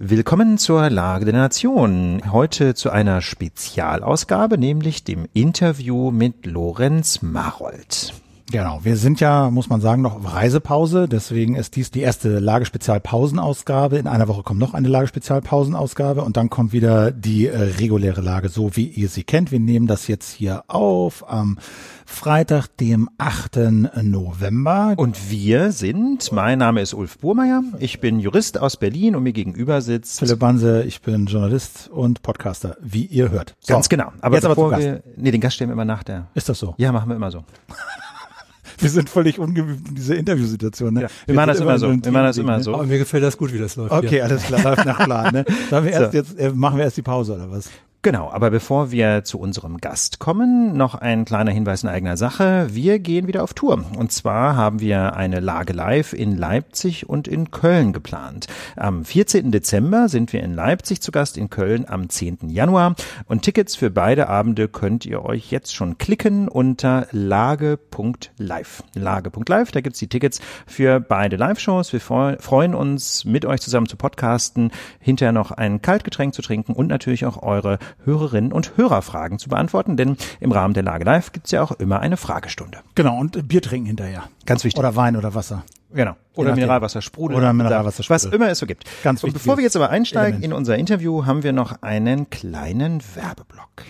Willkommen zur Lage der Nation. Heute zu einer Spezialausgabe, nämlich dem Interview mit Lorenz Marold. Genau, wir sind ja, muss man sagen, noch auf Reisepause. Deswegen ist dies die erste Lagespezialpausenausgabe. In einer Woche kommt noch eine Lagespezialpausenausgabe und dann kommt wieder die äh, reguläre Lage, so wie ihr sie kennt. Wir nehmen das jetzt hier auf am Freitag, dem 8. November. Und wir sind, mein Name ist Ulf Burmeier, ich bin Jurist aus Berlin und mir gegenüber sitzt Philipp Banse, ich bin Journalist und Podcaster, wie ihr hört. So, Ganz genau. Aber jetzt bevor aber wir, nee, den Gast stellen wir immer nach der. Ist das so? Ja, machen wir immer so. wir sind völlig ungeübt in dieser Interviewsituation. Ne? Ja, wir, wir machen das immer so. Wir machen das immer so. Aber mir gefällt das gut, wie das läuft. Okay, ja. alles klar, läuft nach Plan. Ne? Dann wir erst so. jetzt äh, machen wir erst die Pause oder was? Genau, aber bevor wir zu unserem Gast kommen, noch ein kleiner Hinweis in eigener Sache. Wir gehen wieder auf Tour. Und zwar haben wir eine Lage live in Leipzig und in Köln geplant. Am 14. Dezember sind wir in Leipzig zu Gast, in Köln am 10. Januar. Und Tickets für beide Abende könnt ihr euch jetzt schon klicken unter lage.live. Lage.live, da gibt's die Tickets für beide Live-Shows. Wir freuen uns, mit euch zusammen zu podcasten, hinterher noch ein Kaltgetränk zu trinken und natürlich auch eure Hörerinnen und Hörerfragen zu beantworten, denn im Rahmen der Lage Live gibt's ja auch immer eine Fragestunde. Genau, und Bier trinken hinterher. Ganz wichtig. Oder Wein oder Wasser. Genau. Oder Mineralwasser, Sprudel. Oder Mineralwasser, Sprudel. Was immer es so gibt. Ganz wichtig. Und bevor wir jetzt aber einsteigen Element. in unser Interview, haben wir noch einen kleinen Werbeblock.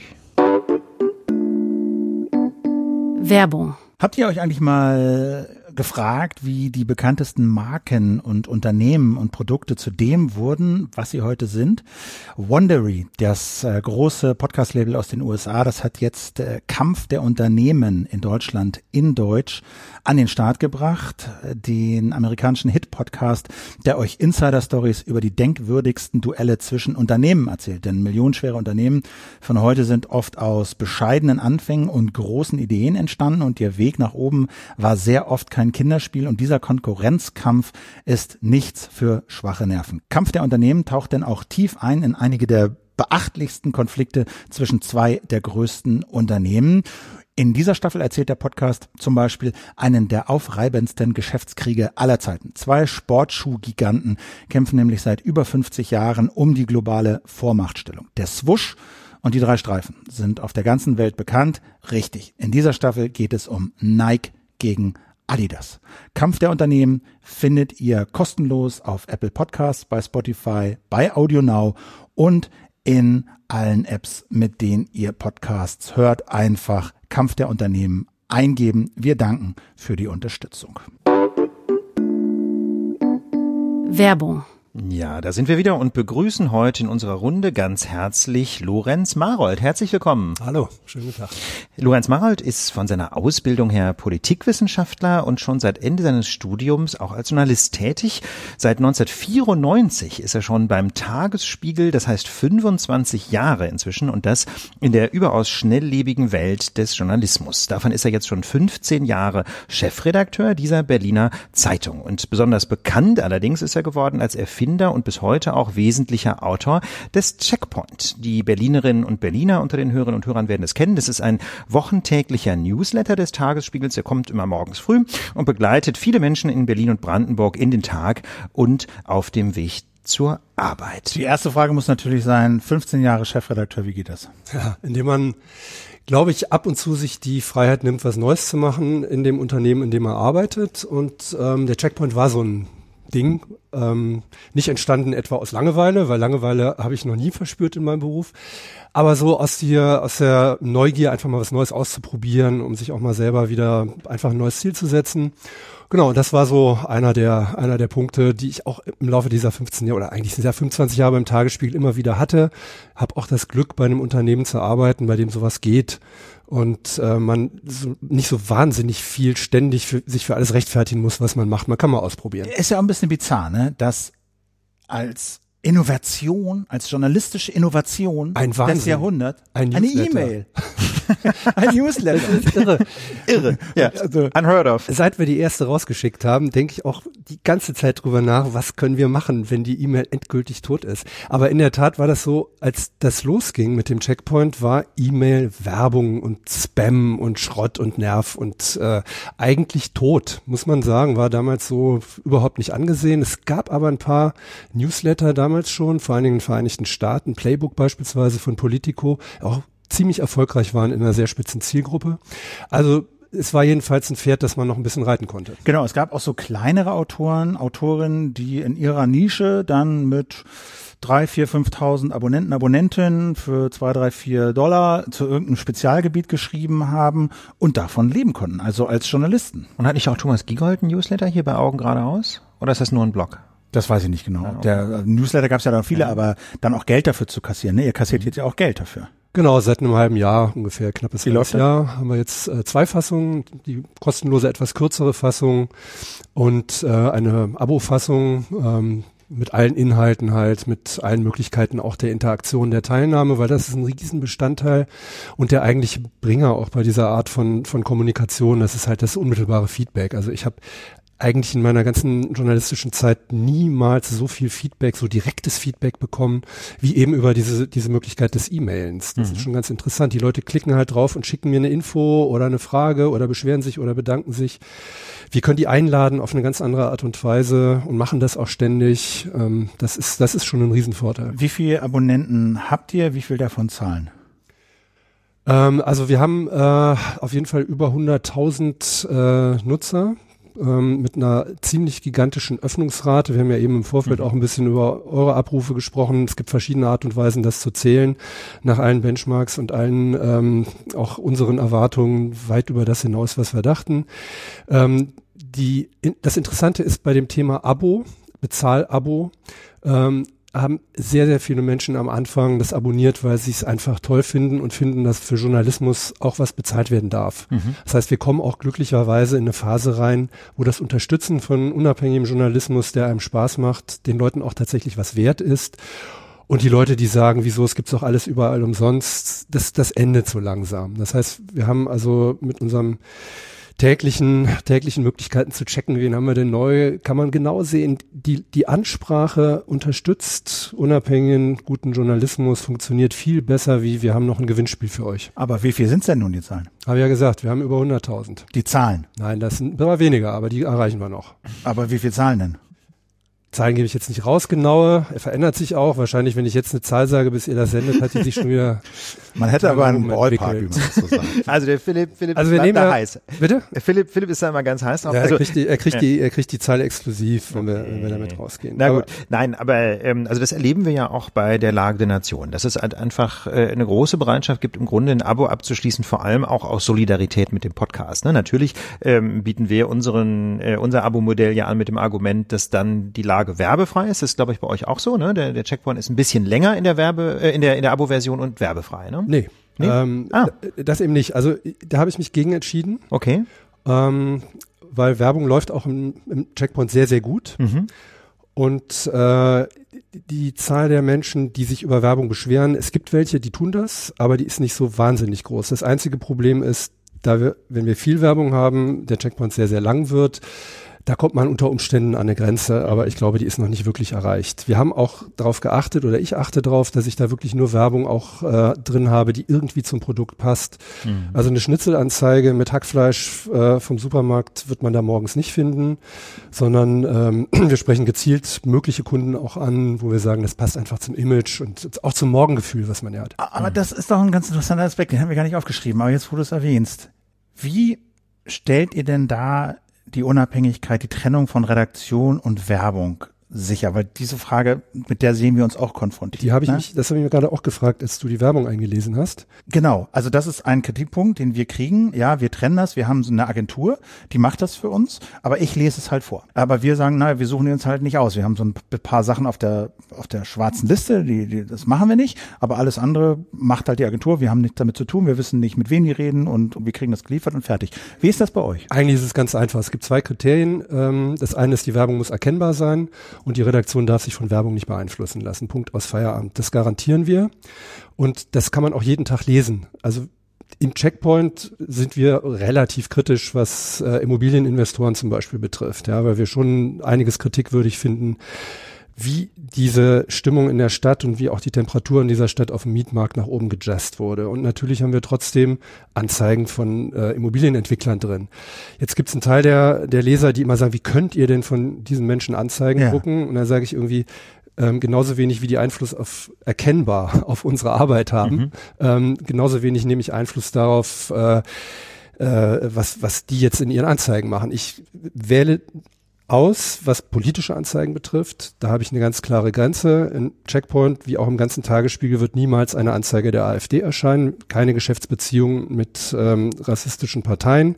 Werbung. Habt ihr euch eigentlich mal gefragt, wie die bekanntesten Marken und Unternehmen und Produkte zu dem wurden, was sie heute sind. Wondery, das äh, große Podcast-Label aus den USA, das hat jetzt äh, Kampf der Unternehmen in Deutschland in Deutsch an den Start gebracht, den amerikanischen Hit-Podcast, der euch Insider-Stories über die denkwürdigsten Duelle zwischen Unternehmen erzählt. Denn millionenschwere Unternehmen von heute sind oft aus bescheidenen Anfängen und großen Ideen entstanden und ihr Weg nach oben war sehr oft kein Kinderspiel und dieser Konkurrenzkampf ist nichts für schwache Nerven. Kampf der Unternehmen taucht denn auch tief ein in einige der beachtlichsten Konflikte zwischen zwei der größten Unternehmen. In dieser Staffel erzählt der Podcast zum Beispiel einen der aufreibendsten Geschäftskriege aller Zeiten. Zwei Sportschuhgiganten kämpfen nämlich seit über 50 Jahren um die globale Vormachtstellung. Der Swoosh und die drei Streifen sind auf der ganzen Welt bekannt. Richtig. In dieser Staffel geht es um Nike gegen Adidas. Kampf der Unternehmen findet ihr kostenlos auf Apple Podcasts, bei Spotify, bei Audio Now und in allen Apps, mit denen ihr Podcasts hört. Einfach Kampf der Unternehmen eingeben. Wir danken für die Unterstützung. Werbung ja, da sind wir wieder und begrüßen heute in unserer Runde ganz herzlich Lorenz Marold. Herzlich willkommen. Hallo, schönen guten Tag. Lorenz Marold ist von seiner Ausbildung her Politikwissenschaftler und schon seit Ende seines Studiums auch als Journalist tätig. Seit 1994 ist er schon beim Tagesspiegel, das heißt 25 Jahre inzwischen und das in der überaus schnelllebigen Welt des Journalismus. Davon ist er jetzt schon 15 Jahre Chefredakteur dieser Berliner Zeitung und besonders bekannt allerdings ist er geworden als Erfinder Erfinder und bis heute auch wesentlicher Autor des Checkpoint. Die Berlinerinnen und Berliner unter den Hörerinnen und Hörern werden es kennen. Das ist ein wochentäglicher Newsletter des Tagesspiegels. Der kommt immer morgens früh und begleitet viele Menschen in Berlin und Brandenburg in den Tag und auf dem Weg zur Arbeit. Die erste Frage muss natürlich sein, 15 Jahre Chefredakteur, wie geht das? Ja, indem man, glaube ich, ab und zu sich die Freiheit nimmt, was Neues zu machen in dem Unternehmen, in dem man arbeitet. Und ähm, der Checkpoint war so ein Ding, ähm, nicht entstanden etwa aus Langeweile, weil Langeweile habe ich noch nie verspürt in meinem Beruf, aber so aus der, aus der Neugier einfach mal was Neues auszuprobieren, um sich auch mal selber wieder einfach ein neues Ziel zu setzen. Genau, das war so einer der, einer der Punkte, die ich auch im Laufe dieser 15 Jahre oder eigentlich sind ja 25 Jahre im Tagesspiegel immer wieder hatte. Hab auch das Glück, bei einem Unternehmen zu arbeiten, bei dem sowas geht und äh, man so, nicht so wahnsinnig viel ständig für, sich für alles rechtfertigen muss, was man macht. Man kann mal ausprobieren. Ist ja auch ein bisschen bizarr, ne? dass als Innovation, als journalistische Innovation ein des Jahrhunderts ein eine E-Mail. Ein Newsletter. Das ist irre. Irre. Ja. Also, Unheard of. Seit wir die erste rausgeschickt haben, denke ich auch die ganze Zeit drüber nach, was können wir machen, wenn die E-Mail endgültig tot ist. Aber in der Tat war das so, als das losging mit dem Checkpoint, war E-Mail Werbung und Spam und Schrott und Nerv und äh, eigentlich tot, muss man sagen, war damals so überhaupt nicht angesehen. Es gab aber ein paar Newsletter damals schon, vor allen Dingen in den Vereinigten Staaten, Playbook beispielsweise von Politico, auch ziemlich erfolgreich waren in einer sehr spitzen Zielgruppe. Also es war jedenfalls ein Pferd, das man noch ein bisschen reiten konnte. genau, es gab auch so kleinere Autoren, Autorinnen, die in ihrer Nische dann mit drei, vier, 5.000 Abonnenten, Abonnentinnen für zwei, drei, vier Dollar zu irgendeinem Spezialgebiet geschrieben haben und davon leben konnten, also als Journalisten. Und hat nicht auch Thomas Giegold ein Newsletter hier bei Augen geradeaus? Oder ist das nur ein Blog? Das weiß ich nicht genau. Der äh, Newsletter gab es ja dann viele, aber dann auch Geld dafür zu kassieren. Ne? Ihr kassiert jetzt ja auch Geld dafür. Genau, seit einem halben Jahr, ungefähr knappes Wie halbes Jahr, haben wir jetzt äh, zwei Fassungen, die kostenlose, etwas kürzere Fassung und äh, eine Abo-Fassung ähm, mit allen Inhalten halt, mit allen Möglichkeiten auch der Interaktion, der Teilnahme, weil das ist ein Riesenbestandteil und der eigentliche Bringer auch bei dieser Art von, von Kommunikation, das ist halt das unmittelbare Feedback. Also ich habe eigentlich in meiner ganzen journalistischen Zeit niemals so viel Feedback, so direktes Feedback bekommen, wie eben über diese, diese Möglichkeit des E-Mailens. Das ist schon ganz interessant. Die Leute klicken halt drauf und schicken mir eine Info oder eine Frage oder beschweren sich oder bedanken sich. Wir können die einladen auf eine ganz andere Art und Weise und machen das auch ständig. Ähm, das ist, das ist schon ein Riesenvorteil. Wie viele Abonnenten habt ihr? Wie viel davon zahlen? Ähm, also wir haben äh, auf jeden Fall über 100.000 äh, Nutzer ähm, mit einer ziemlich gigantischen Öffnungsrate. Wir haben ja eben im Vorfeld auch ein bisschen über eure Abrufe gesprochen. Es gibt verschiedene Art und Weisen, das zu zählen, nach allen Benchmarks und allen ähm, auch unseren Erwartungen weit über das hinaus, was wir dachten. Ähm, die, das Interessante ist bei dem Thema Abo, Bezahl-Abo, ähm, haben sehr, sehr viele Menschen am Anfang das abonniert, weil sie es einfach toll finden und finden, dass für Journalismus auch was bezahlt werden darf. Das heißt, wir kommen auch glücklicherweise in eine Phase rein, wo das Unterstützen von unabhängigem Journalismus, der einem Spaß macht, den Leuten auch tatsächlich was wert ist. Und die Leute, die sagen, wieso, es gibt's doch alles überall umsonst, das, das endet so langsam. Das heißt, wir haben also mit unserem täglichen, täglichen Möglichkeiten zu checken, wen haben wir denn neu, kann man genau sehen, die, die Ansprache unterstützt unabhängigen, guten Journalismus, funktioniert viel besser, wie wir haben noch ein Gewinnspiel für euch. Aber wie viel sind's denn nun die Zahlen? Habe ja gesagt, wir haben über 100.000. Die Zahlen. Nein, das sind immer weniger, aber die erreichen wir noch. Aber wie viel Zahlen denn? Zahlen gebe ich jetzt nicht raus, genaue. Er verändert sich auch. Wahrscheinlich, wenn ich jetzt eine Zahl sage, bis ihr das sendet, hat die sich schon wieder. Man hätte aber einen Ballpark, wie man das so sagt. Also der Philipp, Philipp Also wir nehmen da ja- heiß. Bitte? Der Philipp, Philipp ist da immer ganz heiß drauf. Ja, also, er kriegt, die, er, kriegt ja. die, er kriegt die Zahl exklusiv, wenn wir, wenn wir damit rausgehen. Na Aber gut, nein, aber ähm, also das erleben wir ja auch bei der Lage der Nation, dass es halt einfach äh, eine große Bereitschaft gibt, im Grunde ein Abo abzuschließen, vor allem auch aus Solidarität mit dem Podcast. Ne? Natürlich ähm, bieten wir unseren äh, unser Abo-Modell ja an mit dem Argument, dass dann die Lage werbefrei ist. Das ist, glaube ich, bei euch auch so. Ne? Der, der Checkpoint ist ein bisschen länger in der Werbe, äh, in der in der Abo-Version und werbefrei. Ne? nee. Nee? Ähm, Ah. Das eben nicht. Also da habe ich mich gegen entschieden, Okay. ähm, weil Werbung läuft auch im, im Checkpoint sehr, sehr gut. Mhm. Und äh, die- die Zahl der Menschen, die sich über Werbung beschweren, es gibt welche, die tun das, aber die ist nicht so wahnsinnig groß. Das einzige Problem ist, da wir, wenn wir viel Werbung haben, der Checkpoint sehr, sehr lang wird, da kommt man unter Umständen an eine Grenze, aber ich glaube, die ist noch nicht wirklich erreicht. Wir haben auch darauf geachtet oder ich achte darauf, dass ich da wirklich nur Werbung auch äh, drin habe, die irgendwie zum Produkt passt. Also eine Schnitzelanzeige mit Hackfleisch äh, vom Supermarkt wird man da morgens nicht finden, sondern ähm, wir sprechen gezielt mögliche Kunden auch an, wo wir sagen, das passt einfach zum Image und auch zum Morgengefühl, was man ja hat. Aber das ist doch ein ganz interessanter Aspekt, den haben wir gar nicht aufgeschrieben. Aber jetzt, wo du es erwähnst, wie stellt ihr denn da die Unabhängigkeit, die Trennung von Redaktion und Werbung sicher? Weil diese Frage, mit der sehen wir uns auch konfrontiert. Die habe ich ne? mich, das habe ich mir gerade auch gefragt, als du die Werbung eingelesen hast. Genau, also das ist ein Kritikpunkt, den wir kriegen. Ja, wir trennen das, wir haben so eine Agentur, die macht das für uns, aber ich lese es halt vor. Aber wir sagen, naja, wir suchen uns halt nicht aus. Wir haben so ein paar Sachen auf der auf der schwarzen Liste, die, die das machen wir nicht, aber alles andere macht halt die Agentur. Wir haben nichts damit zu tun, wir wissen nicht, mit wem die reden und wir kriegen das geliefert und fertig. Wie ist das bei euch? Eigentlich ist es ganz einfach. Es gibt zwei Kriterien. Ähm, das eine ist, die Werbung muss erkennbar sein und die Redaktion darf sich von Werbung nicht beeinflussen lassen. Punkt aus Feierabend. Das garantieren wir und das kann man auch jeden Tag lesen. Also im Checkpoint sind wir relativ kritisch, was äh, Immobilieninvestoren zum Beispiel betrifft, ja, weil wir schon einiges kritikwürdig finden, wie diese Stimmung in der Stadt und wie auch die Temperatur in dieser Stadt auf dem Mietmarkt nach oben gejazzt wurde. Und natürlich haben wir trotzdem Anzeigen von äh, Immobilienentwicklern drin. Jetzt gibt es einen Teil der, der Leser, die immer sagen, wie könnt ihr denn von diesen Menschen Anzeigen ja. gucken? Und dann sage ich irgendwie, ähm, genauso wenig wie die Einfluss auf erkennbar auf unsere Arbeit haben, mhm. ähm, genauso wenig nehme ich Einfluss darauf, äh, äh, was, was die jetzt in ihren Anzeigen machen. Ich wähle aus, was politische Anzeigen betrifft. Da habe ich eine ganz klare Grenze. In Checkpoint, wie auch im ganzen Tagesspiegel, wird niemals eine Anzeige der AfD erscheinen. Keine Geschäftsbeziehungen mit ähm, rassistischen Parteien.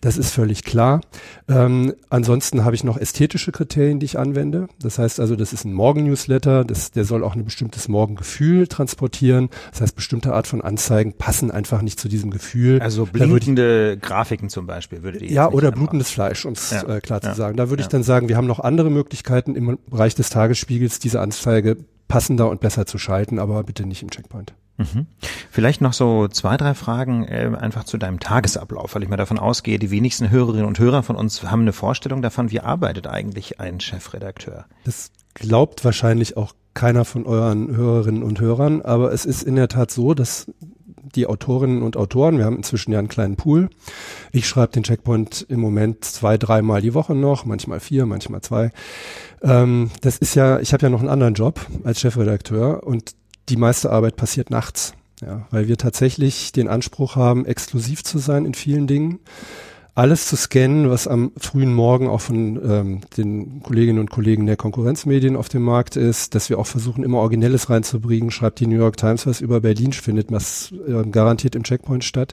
Das ist völlig klar. Ähm, ansonsten habe ich noch ästhetische Kriterien, die ich anwende. Das heißt also, das ist ein Morgen-Newsletter. Der soll auch ein bestimmtes Morgengefühl transportieren. Das heißt, bestimmte Art von Anzeigen passen einfach nicht zu diesem Gefühl. Also blinkende Grafiken zum Beispiel würde die Ja, oder blutendes Fleisch, um es ja. äh, klar ja. zu sagen. Da würde ich dann sagen, wir haben noch andere Möglichkeiten im Bereich des Tagesspiegels, diese Anzeige passender und besser zu schalten, aber bitte nicht im Checkpoint. Mhm. Vielleicht noch so zwei, drei Fragen äh, einfach zu deinem Tagesablauf, weil ich mal davon ausgehe, die wenigsten Hörerinnen und Hörer von uns haben eine Vorstellung davon, wie arbeitet eigentlich ein Chefredakteur? Das glaubt wahrscheinlich auch keiner von euren Hörerinnen und Hörern, aber es ist in der Tat so, dass die Autorinnen und Autoren, wir haben inzwischen ja einen kleinen Pool. Ich schreibe den Checkpoint im Moment zwei, dreimal die Woche noch, manchmal vier, manchmal zwei. Ähm, das ist ja, ich habe ja noch einen anderen Job als Chefredakteur und die meiste Arbeit passiert nachts. Ja, weil wir tatsächlich den Anspruch haben, exklusiv zu sein in vielen Dingen alles zu scannen, was am frühen Morgen auch von ähm, den Kolleginnen und Kollegen der Konkurrenzmedien auf dem Markt ist, dass wir auch versuchen, immer Originelles reinzubringen. Schreibt die New York Times was über Berlin, findet was äh, garantiert im Checkpoint statt.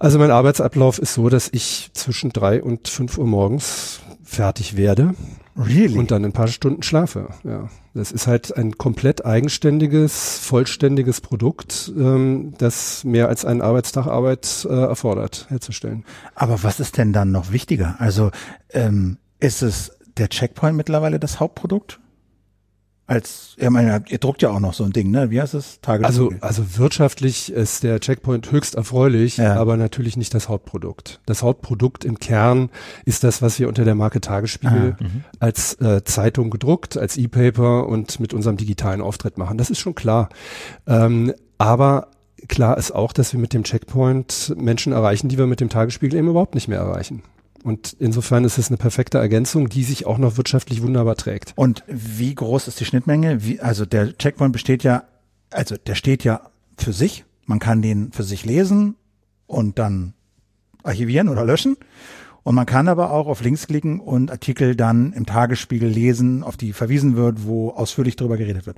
Also mein Arbeitsablauf ist so, dass ich zwischen drei und fünf Uhr morgens fertig werde. Really? Und dann ein paar Stunden schlafe. Ja. Das ist halt ein komplett eigenständiges, vollständiges Produkt, ähm, das mehr als einen Arbeitstag Arbeit äh, erfordert, herzustellen. Aber was ist denn dann noch wichtiger? Also ähm, ist es der Checkpoint mittlerweile das Hauptprodukt? Als, ich meine, ihr druckt ja auch noch so ein Ding, ne? Wie heißt es? Also, also wirtschaftlich ist der Checkpoint höchst erfreulich, ja. aber natürlich nicht das Hauptprodukt. Das Hauptprodukt im Kern ist das, was wir unter der Marke Tagesspiegel ah, mhm. als äh, Zeitung gedruckt, als E-Paper und mit unserem digitalen Auftritt machen. Das ist schon klar. Ähm, aber klar ist auch, dass wir mit dem Checkpoint Menschen erreichen, die wir mit dem Tagesspiegel eben überhaupt nicht mehr erreichen. Und insofern ist es eine perfekte Ergänzung, die sich auch noch wirtschaftlich wunderbar trägt. Und wie groß ist die Schnittmenge? Wie, also der Checkpoint besteht ja, also der steht ja für sich. Man kann den für sich lesen und dann archivieren oder löschen. Und man kann aber auch auf Links klicken und Artikel dann im Tagesspiegel lesen, auf die verwiesen wird, wo ausführlich darüber geredet wird.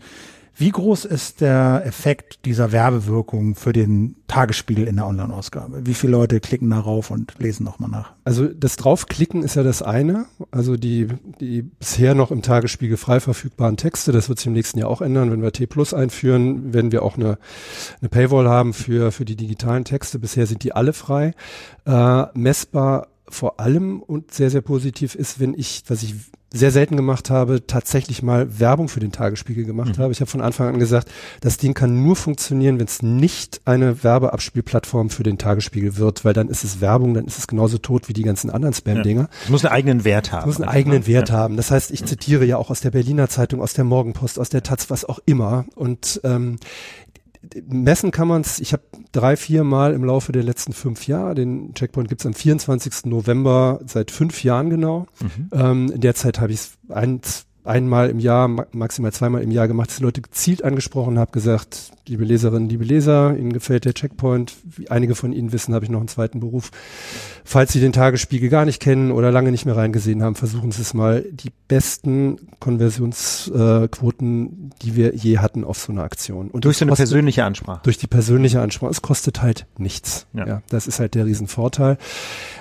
Wie groß ist der Effekt dieser Werbewirkung für den Tagesspiegel in der Online-Ausgabe? Wie viele Leute klicken darauf und lesen nochmal nach? Also das Draufklicken ist ja das eine. Also die, die bisher noch im Tagesspiegel frei verfügbaren Texte, das wird sich im nächsten Jahr auch ändern. Wenn wir T Plus einführen, werden wir auch eine, eine Paywall haben für, für die digitalen Texte. Bisher sind die alle frei. Äh, messbar vor allem und sehr, sehr positiv ist, wenn ich, was ich sehr selten gemacht habe, tatsächlich mal Werbung für den Tagesspiegel gemacht mhm. habe. Ich habe von Anfang an gesagt, das Ding kann nur funktionieren, wenn es nicht eine Werbeabspielplattform für den Tagesspiegel wird, weil dann ist es Werbung, dann ist es genauso tot wie die ganzen anderen Spam-Dinger. Ja. Es muss einen eigenen Wert haben. Es muss einen eigenen Wert ja. haben. Das heißt, ich zitiere ja auch aus der Berliner Zeitung, aus der Morgenpost, aus der Taz, was auch immer. Und ähm, messen kann man es, ich habe drei, vier Mal im Laufe der letzten fünf Jahre, den Checkpoint gibt es am 24. November seit fünf Jahren genau. Mhm. Ähm, in der Zeit habe ich es eins, einmal im Jahr, maximal zweimal im Jahr gemacht, dass die Leute gezielt angesprochen habe, gesagt, liebe Leserinnen, liebe Leser, Ihnen gefällt der Checkpoint. Wie einige von Ihnen wissen, habe ich noch einen zweiten Beruf. Falls Sie den Tagesspiegel gar nicht kennen oder lange nicht mehr reingesehen haben, versuchen Sie es mal. Die besten Konversionsquoten, die wir je hatten auf so einer Aktion. Und durch so eine kostet, persönliche Ansprache. Durch die persönliche Ansprache. Es kostet halt nichts. Ja. ja. das ist halt der Riesenvorteil.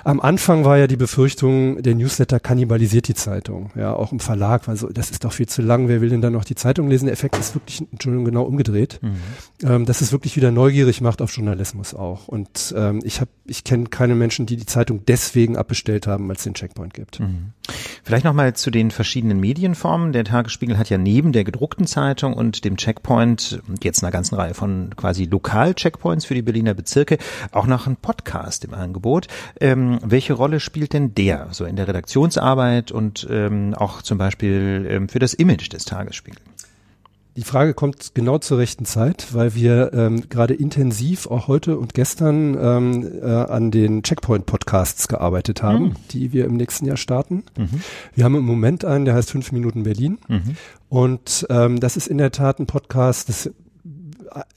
Am Anfang war ja die Befürchtung, der Newsletter kannibalisiert die Zeitung. Ja, auch im Verlag. Also das ist doch viel zu lang, wer will denn dann noch die Zeitung lesen? Der Effekt ist wirklich, Entschuldigung, genau umgedreht. Mhm. Ähm, dass es wirklich wieder neugierig macht auf Journalismus auch. Und ähm, ich habe, ich kenne keine Menschen, die die Zeitung deswegen abbestellt haben, als es den Checkpoint gibt. Mhm. Vielleicht nochmal zu den verschiedenen Medienformen. Der Tagesspiegel hat ja neben der gedruckten Zeitung und dem Checkpoint jetzt einer ganzen Reihe von quasi Lokal-Checkpoints für die Berliner Bezirke auch noch einen Podcast im Angebot. Ähm, welche Rolle spielt denn der so in der Redaktionsarbeit und ähm, auch zum Beispiel ähm, für das Image des Tagesspiegels? Die Frage kommt genau zur rechten Zeit, weil wir ähm, gerade intensiv auch heute und gestern ähm, äh, an den Checkpoint-Podcasts gearbeitet haben, mhm. die wir im nächsten Jahr starten. Mhm. Wir haben im Moment einen, der heißt Fünf Minuten Berlin. Mhm. Und ähm, das ist in der Tat ein Podcast, das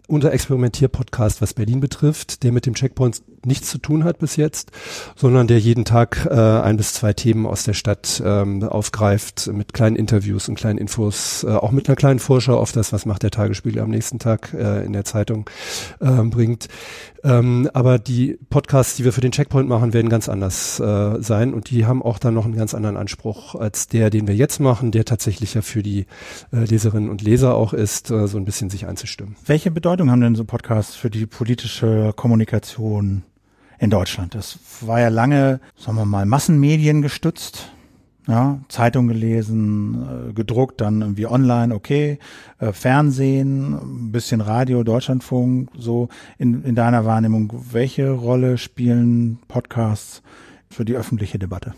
unser Experimentier-Podcast, was Berlin betrifft, der mit dem Checkpoint nichts zu tun hat bis jetzt, sondern der jeden Tag äh, ein bis zwei Themen aus der Stadt ähm, aufgreift mit kleinen Interviews und kleinen Infos, äh, auch mit einer kleinen Vorschau auf das, was macht der Tagesspiegel am nächsten Tag äh, in der Zeitung äh, bringt. Ähm, aber die Podcasts, die wir für den Checkpoint machen, werden ganz anders äh, sein und die haben auch dann noch einen ganz anderen Anspruch als der, den wir jetzt machen, der tatsächlich ja für die äh, Leserinnen und Leser auch ist, äh, so ein bisschen sich einzustimmen. Welche Bedeutung haben denn so Podcasts für die politische Kommunikation in Deutschland? Das war ja lange, sagen wir mal, Massenmedien gestützt ja, Zeitung gelesen, äh, gedruckt, dann irgendwie online, okay, äh, Fernsehen, bisschen Radio, Deutschlandfunk, so in, in deiner Wahrnehmung, welche Rolle spielen Podcasts für die öffentliche Debatte?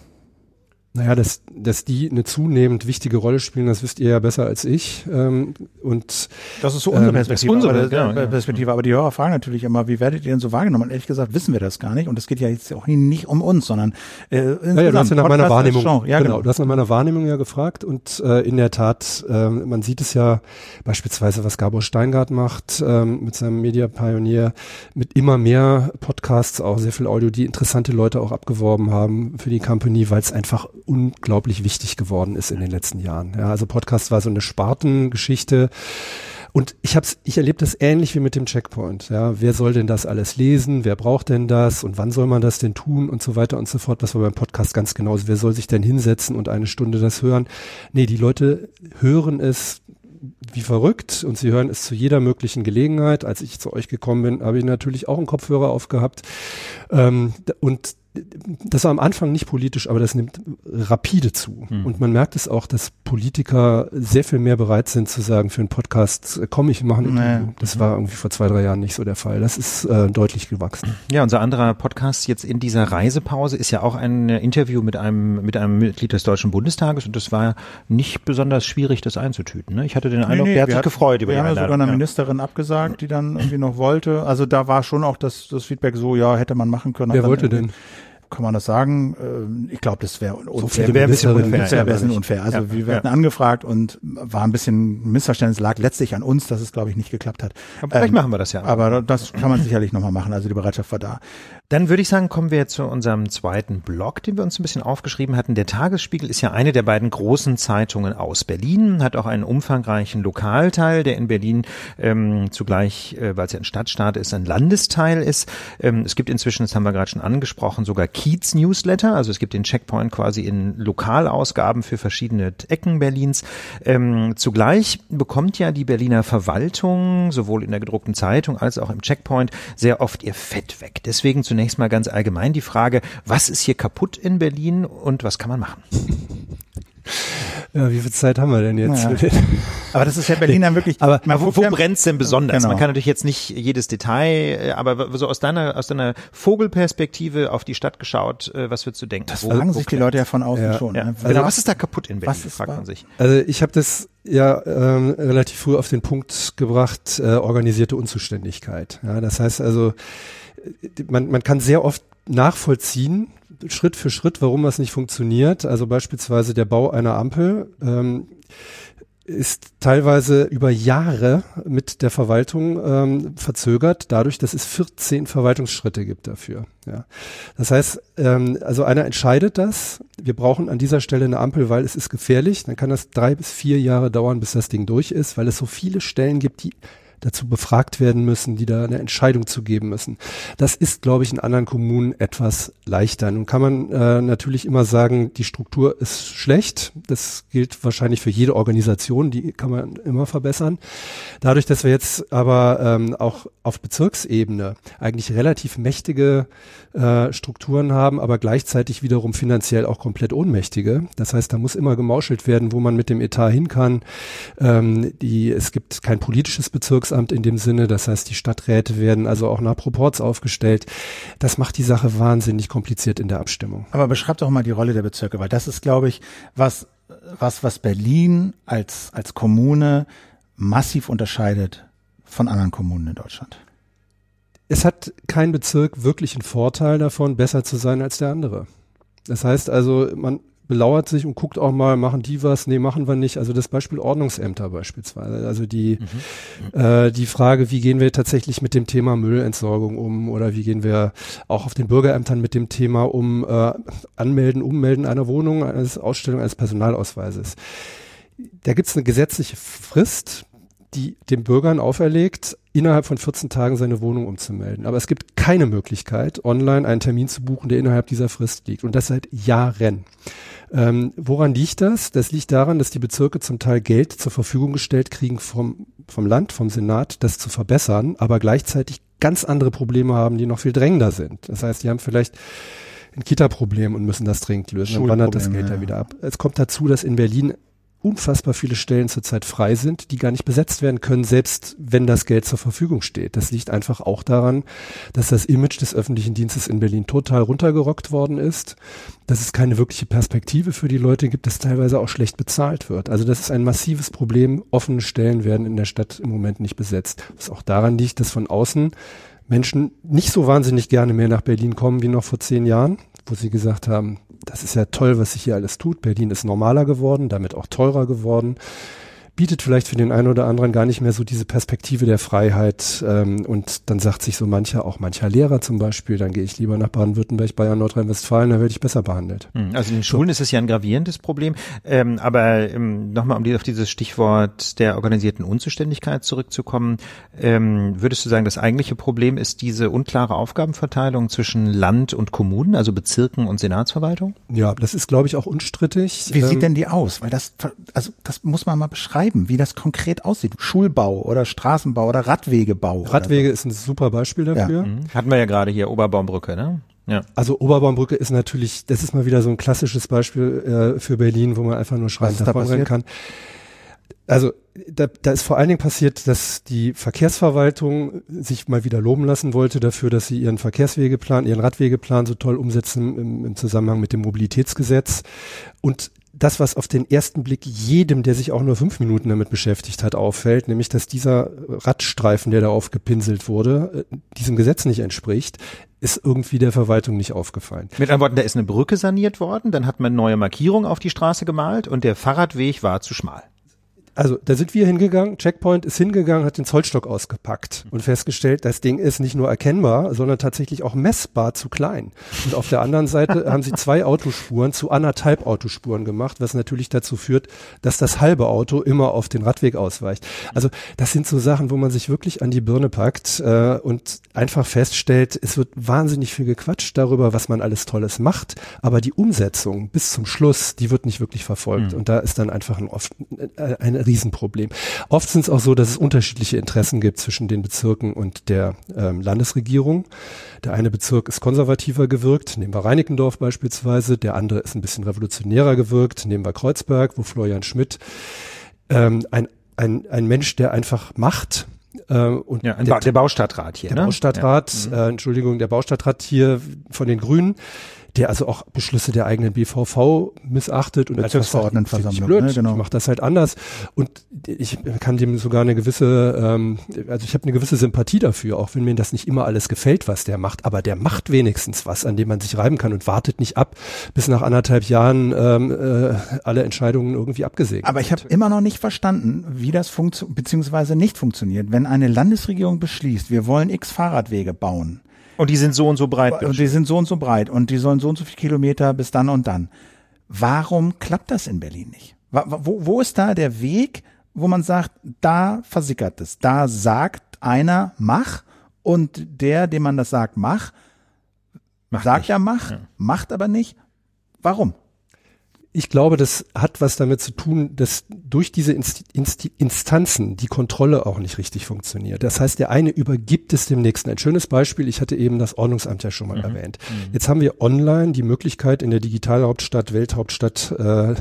Naja, dass, dass die eine zunehmend wichtige Rolle spielen, das wisst ihr ja besser als ich. Ähm, und das ist so unsere Perspektive. Ähm, unsere aber, ja, Perspektive. Aber die Hörer fragen natürlich immer, wie werdet ihr denn so wahrgenommen? Und ehrlich gesagt wissen wir das gar nicht. Und es geht ja jetzt auch nicht um uns, sondern äh, ja, ja, du hast ja nach meiner Wahrnehmung, ja, genau, genau, du hast nach meiner Wahrnehmung ja gefragt. Und äh, in der Tat, äh, man sieht es ja beispielsweise, was Gabor Steingart macht äh, mit seinem Media Pioneer, mit immer mehr Podcasts, auch sehr viel Audio, die interessante Leute auch abgeworben haben für die Company, weil es einfach unglaublich wichtig geworden ist in den letzten Jahren. Ja, also Podcast war so eine Spartengeschichte. Und ich hab's, ich erlebe das ähnlich wie mit dem Checkpoint. Ja, wer soll denn das alles lesen? Wer braucht denn das? Und wann soll man das denn tun? Und so weiter und so fort. Das war beim Podcast ganz genauso. Wer soll sich denn hinsetzen und eine Stunde das hören? Nee, die Leute hören es wie verrückt und sie hören es zu jeder möglichen Gelegenheit. Als ich zu euch gekommen bin, habe ich natürlich auch einen Kopfhörer aufgehabt. Ähm, und das war am Anfang nicht politisch, aber das nimmt rapide zu. Mhm. Und man merkt es auch, dass Politiker sehr viel mehr bereit sind zu sagen, für einen Podcast, äh, komm, ich mache ein Interview. Das mhm. war irgendwie vor zwei, drei Jahren nicht so der Fall. Das ist äh, deutlich gewachsen. Ja, unser anderer Podcast jetzt in dieser Reisepause ist ja auch ein Interview mit einem, mit einem Mitglied des Deutschen Bundestages und das war nicht besonders schwierig, das einzutüten. Ne? Ich hatte den Eindruck, nee, nee, der hat sich hat, gefreut über wir die haben ja sogar eine Ministerin abgesagt, die dann irgendwie noch wollte. Also da war schon auch das, das Feedback so, ja, hätte man machen können. Wer wollte denn? Kann man das sagen? Ähm, ich glaube, das wäre unfair. So wäre ein bisschen unfair. Wär, wär ein unfair. Also ja, wir werden ja. angefragt und war ein bisschen Missverständnis, lag letztlich an uns, dass es, glaube ich, nicht geklappt hat. Aber vielleicht ähm, machen wir das ja. Aber das kann man sicherlich nochmal machen. Also die Bereitschaft war da. Dann würde ich sagen, kommen wir zu unserem zweiten Blog, den wir uns ein bisschen aufgeschrieben hatten. Der Tagesspiegel ist ja eine der beiden großen Zeitungen aus Berlin, hat auch einen umfangreichen Lokalteil, der in Berlin ähm, zugleich, äh, weil es ja ein Stadtstaat ist, ein Landesteil ist. Ähm, es gibt inzwischen, das haben wir gerade schon angesprochen, sogar Kiez-Newsletter. Also es gibt den Checkpoint quasi in Lokalausgaben für verschiedene Ecken Berlins. Ähm, zugleich bekommt ja die Berliner Verwaltung sowohl in der gedruckten Zeitung als auch im Checkpoint sehr oft ihr Fett weg. Deswegen zunächst zunächst mal ganz allgemein die Frage, was ist hier kaputt in Berlin und was kann man machen? Ja, wie viel Zeit haben wir denn jetzt? Ja. Aber das ist ja Berlin dann wirklich. Aber wo, wo brennt's denn besonders? Genau. Man kann natürlich jetzt nicht jedes Detail, äh, aber so aus deiner aus deiner Vogelperspektive auf die Stadt geschaut, äh, was würdest du denken? Das wo, fragen wo sich die Leute ja von außen ja. schon. Ne? Also genau, was ist da kaputt in Berlin? Was fragt man sich. Also ich habe das ja ähm, relativ früh auf den Punkt gebracht, äh, organisierte Unzuständigkeit. Ja, das heißt also man, man kann sehr oft nachvollziehen, Schritt für Schritt, warum was nicht funktioniert. Also beispielsweise der Bau einer Ampel. Ähm, ist teilweise über Jahre mit der Verwaltung ähm, verzögert, dadurch, dass es 14 Verwaltungsschritte gibt dafür. Ja. Das heißt, ähm, also einer entscheidet das, wir brauchen an dieser Stelle eine Ampel, weil es ist gefährlich, dann kann das drei bis vier Jahre dauern, bis das Ding durch ist, weil es so viele Stellen gibt, die dazu befragt werden müssen, die da eine Entscheidung zu geben müssen. Das ist, glaube ich, in anderen Kommunen etwas leichter. Nun kann man äh, natürlich immer sagen, die Struktur ist schlecht. Das gilt wahrscheinlich für jede Organisation, die kann man immer verbessern. Dadurch, dass wir jetzt aber ähm, auch auf Bezirksebene eigentlich relativ mächtige äh, Strukturen haben, aber gleichzeitig wiederum finanziell auch komplett ohnmächtige. Das heißt, da muss immer gemauschelt werden, wo man mit dem Etat hin kann. Ähm, die, es gibt kein politisches Bezirksamt in dem Sinne, das heißt, die Stadträte werden also auch nach Proports aufgestellt. Das macht die Sache wahnsinnig kompliziert in der Abstimmung. Aber beschreib doch mal die Rolle der Bezirke, weil das ist, glaube ich, was, was, was Berlin als, als Kommune massiv unterscheidet von anderen Kommunen in Deutschland es hat kein Bezirk wirklich einen Vorteil davon, besser zu sein als der andere. Das heißt also, man belauert sich und guckt auch mal, machen die was? Nee, machen wir nicht. Also das Beispiel Ordnungsämter beispielsweise. Also die, mhm. äh, die Frage, wie gehen wir tatsächlich mit dem Thema Müllentsorgung um oder wie gehen wir auch auf den Bürgerämtern mit dem Thema um äh, Anmelden, Ummelden einer Wohnung, eines Ausstellung eines Personalausweises. Da gibt es eine gesetzliche Frist, die den Bürgern auferlegt, innerhalb von 14 Tagen seine Wohnung umzumelden. Aber es gibt keine Möglichkeit, online einen Termin zu buchen, der innerhalb dieser Frist liegt. Und das seit Jahren. Ähm, woran liegt das? Das liegt daran, dass die Bezirke zum Teil Geld zur Verfügung gestellt kriegen vom, vom Land, vom Senat, das zu verbessern, aber gleichzeitig ganz andere Probleme haben, die noch viel drängender sind. Das heißt, die haben vielleicht ein Kita-Problem und müssen das dringend lösen. Dann wandert das Geld ja. da wieder ab. Es kommt dazu, dass in Berlin unfassbar viele Stellen zurzeit frei sind, die gar nicht besetzt werden können, selbst wenn das Geld zur Verfügung steht. Das liegt einfach auch daran, dass das Image des öffentlichen Dienstes in Berlin total runtergerockt worden ist, dass es keine wirkliche Perspektive für die Leute gibt, dass teilweise auch schlecht bezahlt wird. Also das ist ein massives Problem. Offene Stellen werden in der Stadt im Moment nicht besetzt. Was auch daran liegt, dass von außen Menschen nicht so wahnsinnig gerne mehr nach Berlin kommen wie noch vor zehn Jahren, wo sie gesagt haben, das ist ja toll, was sich hier alles tut. Berlin ist normaler geworden, damit auch teurer geworden bietet vielleicht für den einen oder anderen gar nicht mehr so diese Perspektive der Freiheit. Ähm, und dann sagt sich so mancher, auch mancher Lehrer zum Beispiel, dann gehe ich lieber nach Baden-Württemberg, Bayern, Nordrhein-Westfalen, da werde ich besser behandelt. Hm, also in den Schulen so. ist es ja ein gravierendes Problem. Ähm, aber ähm, nochmal, um die, auf dieses Stichwort der organisierten Unzuständigkeit zurückzukommen, ähm, würdest du sagen, das eigentliche Problem ist diese unklare Aufgabenverteilung zwischen Land und Kommunen, also Bezirken und Senatsverwaltung? Ja, das ist, glaube ich, auch unstrittig. Wie sieht ähm, denn die aus? Weil das, also das muss man mal beschreiben beschreiben, wie das konkret aussieht? Schulbau oder Straßenbau oder Radwegebau? Radwege so. ist ein super Beispiel dafür. Ja. Mhm. Hatten wir ja gerade hier Oberbaumbrücke, ne? Ja. Also Oberbaumbrücke ist natürlich, das ist mal wieder so ein klassisches Beispiel äh, für Berlin, wo man einfach nur schreien davon rennen kann. Also da, da ist vor allen Dingen passiert, dass die Verkehrsverwaltung sich mal wieder loben lassen wollte dafür, dass sie ihren Verkehrswegeplan, ihren Radwegeplan so toll umsetzen im, im Zusammenhang mit dem Mobilitätsgesetz. Und das, was auf den ersten Blick jedem, der sich auch nur fünf Minuten damit beschäftigt hat, auffällt, nämlich dass dieser Radstreifen, der da aufgepinselt wurde, äh, diesem Gesetz nicht entspricht, ist irgendwie der Verwaltung nicht aufgefallen. Mit anderen Worten, da ist eine Brücke saniert worden, dann hat man neue Markierungen auf die Straße gemalt und der Fahrradweg war zu schmal also da sind wir hingegangen, Checkpoint ist hingegangen, hat den Zollstock ausgepackt und festgestellt, das Ding ist nicht nur erkennbar, sondern tatsächlich auch messbar zu klein. Und auf der anderen Seite haben sie zwei Autospuren zu anderthalb Autospuren gemacht, was natürlich dazu führt, dass das halbe Auto immer auf den Radweg ausweicht. Also das sind so Sachen, wo man sich wirklich an die Birne packt äh, und einfach feststellt, es wird wahnsinnig viel gequatscht darüber, was man alles Tolles macht, aber die Umsetzung bis zum Schluss, die wird nicht wirklich verfolgt. Mhm. Und da ist dann einfach ein, oft, äh, eine Riesenproblem. Oft sind es auch so, dass es unterschiedliche Interessen gibt zwischen den Bezirken und der ähm, Landesregierung. Der eine Bezirk ist konservativer gewirkt, nehmen wir Reinickendorf beispielsweise, der andere ist ein bisschen revolutionärer gewirkt, nehmen wir Kreuzberg, wo Florian Schmidt ähm, ein, ein, ein Mensch, der einfach macht, äh, und ja, der, der Baustadtrat hier. Der ne? Baustadtrat, ja. Mhm. äh, Entschuldigung, der Baustadtrat hier von den Grünen, der also auch Beschlüsse der eigenen BVV missachtet und als Verordnetenversammlung, blöd, ne, genau. ich mache das halt anders und ich kann dem sogar eine gewisse, ähm, also ich habe eine gewisse Sympathie dafür, auch wenn mir das nicht immer alles gefällt, was der macht, aber der macht wenigstens was, an dem man sich reiben kann und wartet nicht ab, bis nach anderthalb Jahren ähm, äh, alle Entscheidungen irgendwie abgesegnet Aber ich habe immer noch nicht verstanden, wie das funktioniert, beziehungsweise nicht funktioniert. Wenn eine Landesregierung beschließt, wir wollen x Fahrradwege bauen, und die sind so und so breit. Und die sind so und so breit und die sollen so und so viele Kilometer bis dann und dann. Warum klappt das in Berlin nicht? Wo, wo ist da der Weg, wo man sagt, da versickert es. Da sagt einer, mach, und der, dem man das sagt, mach, Macht sagt nicht. ja mach, Ja. macht aber nicht. Warum? Ich glaube, das hat was damit zu tun, dass durch diese Inst Inst Instanzen die Kontrolle auch nicht richtig funktioniert. Das heißt, der eine übergibt es dem nächsten. Ein schönes Beispiel, ich hatte eben das Ordnungsamt ja schon mal erwähnt. Jetzt haben wir online die Möglichkeit in der Digitalhauptstadt, Welthauptstadt äh,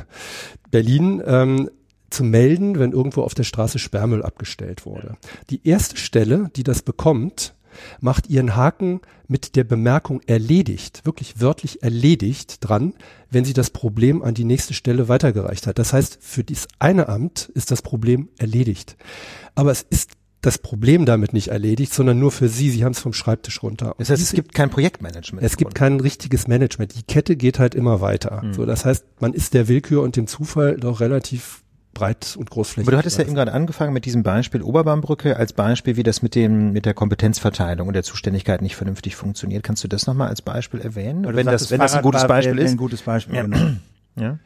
Berlin ähm, zu melden, wenn irgendwo auf der Straße Sperrmüll abgestellt wurde. Die erste Stelle, die das bekommt, macht ihren Haken mit der Bemerkung erledigt, wirklich wörtlich erledigt dran, wenn sie das Problem an die nächste Stelle weitergereicht hat. Das heißt, für dieses eine Amt ist das Problem erledigt. Aber es ist das Problem damit nicht erledigt, sondern nur für sie. Sie haben es vom Schreibtisch runter. Das heißt, es gibt kein Projektmanagement. es gibt kein richtiges Management. Die Kette geht halt immer weiter. Mhm. So, das heißt, man ist der Willkür und dem Zufall doch relativ breit und großflächig. Aber du hattest ja eben gerade angefangen mit diesem Beispiel Oberbaumbrücke als Beispiel, wie das mit dem mit der Kompetenzverteilung und der Zuständigkeit nicht vernünftig funktioniert. Kannst du das nochmal als Beispiel erwähnen? Du wenn das sagtest, wenn das ein gutes Beispiel ist. Ein gutes Beispiel, Ja. genau. Ja.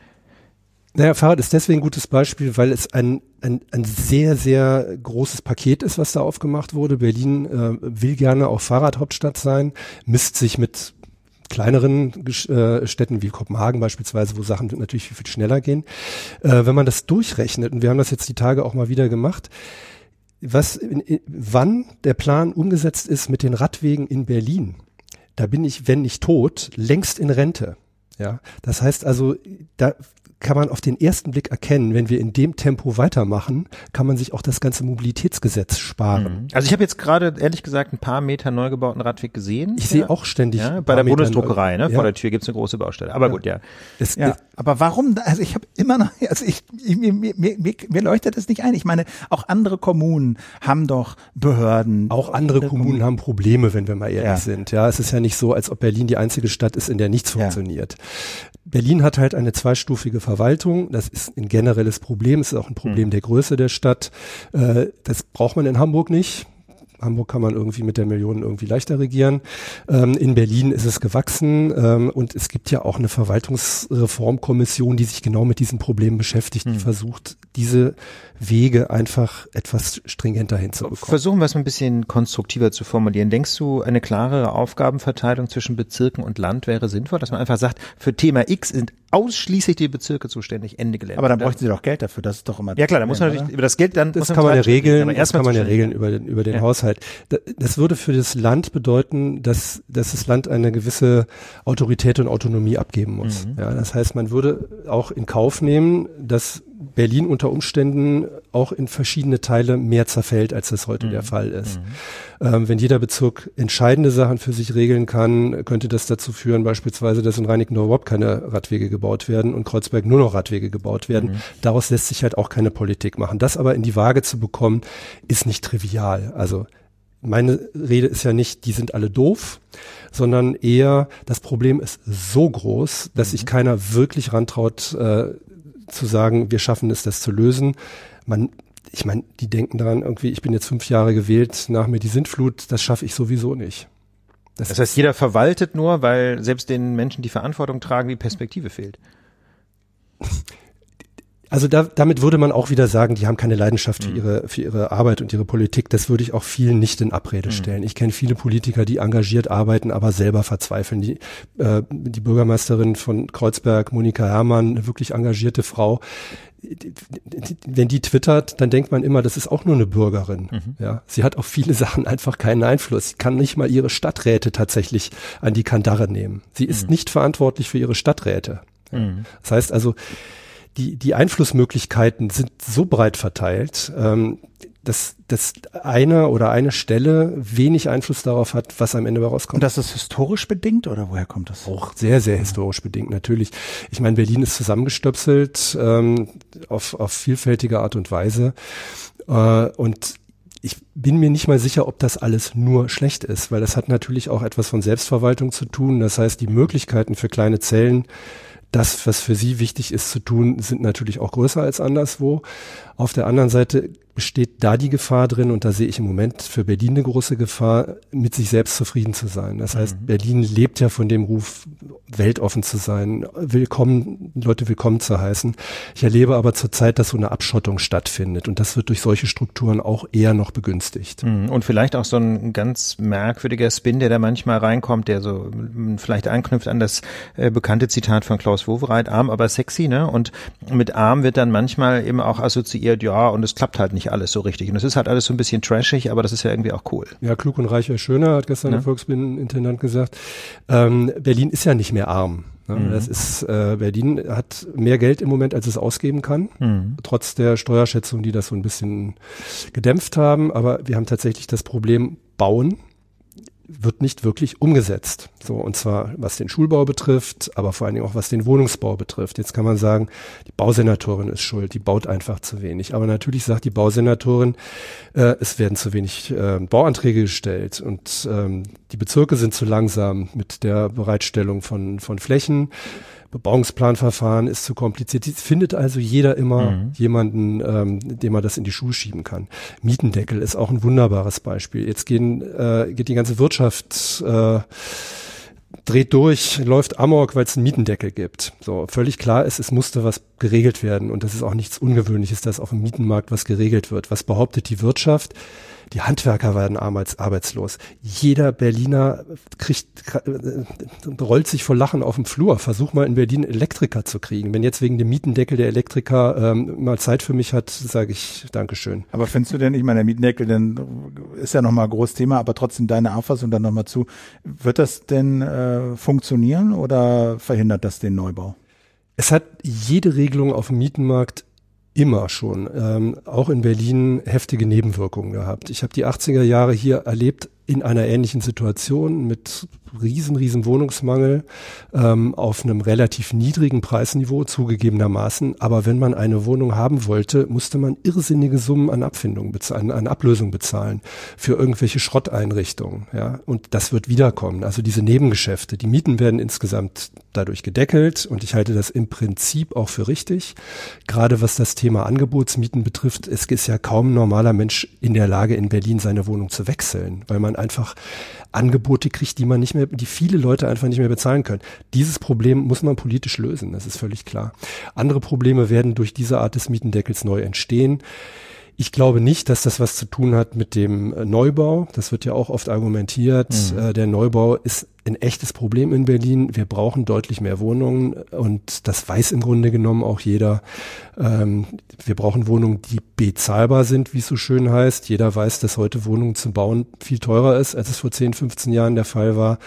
Naja, Fahrrad ist deswegen ein gutes Beispiel, weil es ein, ein, ein sehr, sehr großes Paket ist, was da aufgemacht wurde. Berlin äh, will gerne auch Fahrradhauptstadt sein, misst sich mit kleineren äh, Städten wie Kopenhagen beispielsweise, wo Sachen natürlich viel, viel schneller gehen. Äh, wenn man das durchrechnet, und wir haben das jetzt die Tage auch mal wieder gemacht, was, in, in, wann der Plan umgesetzt ist mit den Radwegen in Berlin, da bin ich, wenn nicht tot, längst in Rente. Ja, das heißt also, da kann man auf den ersten Blick erkennen, wenn wir in dem Tempo weitermachen, kann man sich auch das ganze Mobilitätsgesetz sparen. Also ich habe jetzt gerade ehrlich gesagt ein paar Meter neu gebauten Radweg gesehen. Ich ja. sehe auch ständig ja, bei der Meter Bundesdruckerei, ne? neu- Vor ja. der Tür gibt's eine große Baustelle. Aber gut, ja. Es, Ja, aber warum? Also ich habe immer noch, also ich, ich mir, mir, mir, mir leuchtet das nicht ein. Ich meine, auch andere Kommunen haben doch Behörden. Auch andere Kommunen haben Probleme, wenn wir mal ehrlich Ja. sind. Ja, es ist ja nicht so, als ob Berlin die einzige Stadt ist, in der nichts Ja. funktioniert. Berlin hat halt eine zweistufige Verwaltung. Das ist ein generelles Problem. Es ist auch ein Problem der Größe der Stadt. Äh, Das braucht man in Hamburg nicht. Hamburg kann man irgendwie mit der Million irgendwie leichter regieren. Ähm, in Berlin ist es gewachsen ähm, und es gibt ja auch eine Verwaltungsreformkommission, die sich genau mit diesen Problemen beschäftigt, die versucht, diese Wege einfach etwas stringenter hinzubekommen. Versuchen wir es mal ein bisschen konstruktiver zu formulieren. Denkst du, eine klarere Aufgabenverteilung zwischen Bezirken und Land wäre sinnvoll, dass man einfach sagt, für Thema X sind ausschließlich die Bezirke zuständig, Ende Gelände. aber dann bräuchten sie doch Geld dafür. Das ist doch immer. Ja klar, da muss man natürlich über das Geld dann Das kann man ja regeln, aber das erstmal kann man ja regeln über den, über den Ja. Haushalt. Da- Das würde für das Land bedeuten, dass, dass das Land eine gewisse Autorität und Autonomie abgeben muss. Mhm. Ja, das heißt, man würde auch in Kauf nehmen, dass Berlin unter Umständen auch in verschiedene Teile mehr zerfällt, als das heute Mhm. der Fall ist. Ähm, wenn jeder Bezirk entscheidende Sachen für sich regeln kann, könnte das dazu führen, beispielsweise, dass in Reinickendorf überhaupt keine Radwege gebaut werden und Kreuzberg nur noch Radwege gebaut werden. Mhm. Daraus lässt sich halt auch keine Politik machen. Das aber in die Waage zu bekommen, ist nicht trivial. Also meine Rede ist ja nicht, die sind alle doof, sondern eher, das Problem ist so groß, dass sich keiner wirklich rantraut, äh, zu sagen, wir schaffen es, das zu lösen. Man, ich meine, die denken daran, irgendwie, ich bin jetzt fünf Jahre gewählt, nach mir die Sintflut, das schaffe ich sowieso nicht. Das heißt, jeder verwaltet nur, weil selbst den Menschen, die Verantwortung tragen, die Perspektive fehlt. Also da, damit würde man auch wieder sagen, die haben keine Leidenschaft für ihre für ihre Arbeit und ihre Politik. Das würde ich auch vielen nicht in Abrede stellen. Ich kenne viele Politiker, die engagiert arbeiten, aber selber verzweifeln. Die äh, die Bürgermeisterin von Kreuzberg, Monika Herrmann, eine wirklich engagierte Frau. Wenn die twittert, dann denkt man immer, das ist auch nur eine Bürgerin. Ja, sie hat auf viele Sachen einfach keinen Einfluss. Sie kann nicht mal ihre Stadträte tatsächlich an die Kandare nehmen. Sie ist nicht verantwortlich für ihre Stadträte. Ja. Das heißt also, die, die Einflussmöglichkeiten sind so breit verteilt, ähm, dass, dass eine oder eine Stelle wenig Einfluss darauf hat, was am Ende Und rauskommt. das ist historisch bedingt oder woher kommt das? auch sehr, sehr historisch bedingt natürlich. Ich meine, Berlin ist zusammengestöpselt ähm, auf, auf vielfältige Art und Weise. Äh, und ich bin mir nicht mal sicher, ob das alles nur schlecht ist, weil das hat natürlich auch etwas von Selbstverwaltung zu tun. Das heißt, die Möglichkeiten für kleine Zellen, das, was für sie wichtig ist zu tun, sind natürlich auch größer als anderswo. Auf der anderen Seite besteht da die Gefahr drin, und da sehe ich im Moment für Berlin eine große Gefahr, mit sich selbst zufrieden zu sein. Das heißt, mhm. Berlin lebt ja von dem Ruf, weltoffen zu sein, willkommen, Leute willkommen zu heißen. Ich erlebe aber zurzeit, dass so eine Abschottung stattfindet und das wird durch solche Strukturen auch eher noch begünstigt. Mhm. Und vielleicht auch so ein ganz merkwürdiger Spin, der da manchmal reinkommt, der so vielleicht anknüpft an das äh, bekannte Zitat von Klaus Wowereit, arm aber sexy, ne? Und mit arm wird dann manchmal eben auch assoziiert, ja, und es klappt halt nicht nicht alles so richtig. Und es ist halt alles so ein bisschen trashig, aber das ist ja irgendwie auch cool. Ja, klug und reich wäre schöner, hat gestern ja. der Volksbildungsintendant gesagt. Ähm, Berlin ist ja nicht mehr arm. Ne? Mhm. Das ist, äh, Berlin hat mehr Geld im Moment, als es ausgeben kann, mhm. trotz der Steuerschätzung, die das so ein bisschen gedämpft haben. Aber wir haben tatsächlich das Problem Bauen wird nicht wirklich umgesetzt. So, und zwar was den Schulbau betrifft, aber vor allen Dingen auch was den Wohnungsbau betrifft. Jetzt kann man sagen, die Bausenatorin ist schuld, die baut einfach zu wenig. Aber natürlich sagt die Bausenatorin, äh, es werden zu wenig äh, Bauanträge gestellt und ähm, die Bezirke sind zu langsam mit der Bereitstellung von, von Flächen. Bebauungsplanverfahren ist zu kompliziert. Es findet also jeder immer mhm. jemanden, ähm, dem man das in die Schuhe schieben kann. Mietendeckel ist auch ein wunderbares Beispiel. Jetzt gehen, äh, geht die ganze Wirtschaft äh, dreht durch, läuft amok, weil es einen Mietendeckel gibt. So völlig klar ist, es musste was geregelt werden und das ist auch nichts Ungewöhnliches, dass auf dem Mietenmarkt was geregelt wird. Was behauptet die Wirtschaft? Die Handwerker werden arbeitslos. Jeder Berliner kriegt, äh, rollt sich vor Lachen auf dem Flur. Versuch mal in Berlin Elektriker zu kriegen. Wenn jetzt wegen dem Mietendeckel der Elektriker ähm, mal Zeit für mich hat, sage ich Dankeschön. Aber findest du denn, ich meine, der Mietendeckel denn ist ja nochmal ein großes Thema, aber trotzdem deine Auffassung dann nochmal zu. Wird das denn äh, funktionieren oder verhindert das den Neubau? Es hat jede Regelung auf dem Mietenmarkt immer schon, ähm, auch in Berlin, heftige Nebenwirkungen gehabt. Ich habe die 80er Jahre hier erlebt in einer ähnlichen Situation mit riesen, riesen Wohnungsmangel ähm, auf einem relativ niedrigen Preisniveau zugegebenermaßen. Aber wenn man eine Wohnung haben wollte, musste man irrsinnige Summen an Abfindungen bezahlen, an Ablösung bezahlen für irgendwelche Schrotteinrichtungen. Ja, und das wird wiederkommen. Also diese Nebengeschäfte, die Mieten werden insgesamt dadurch gedeckelt und ich halte das im Prinzip auch für richtig. Gerade was das Thema Angebotsmieten betrifft, es ist ja kaum ein normaler Mensch in der Lage, in Berlin seine Wohnung zu wechseln, weil man einfach Angebote kriegt, die man nicht mehr, die viele Leute einfach nicht mehr bezahlen können. Dieses Problem muss man politisch lösen, das ist völlig klar. Andere Probleme werden durch diese Art des Mietendeckels neu entstehen. Ich glaube nicht, dass das was zu tun hat mit dem äh, Neubau. Das wird ja auch oft argumentiert. Mhm. Äh, der Neubau ist ein echtes Problem in Berlin. Wir brauchen deutlich mehr Wohnungen und das weiß im Grunde genommen auch jeder. Ähm, wir brauchen Wohnungen, die bezahlbar sind, wie es so schön heißt. Jeder weiß, dass heute Wohnungen zu bauen viel teurer ist, als es vor 10, 15 Jahren der Fall war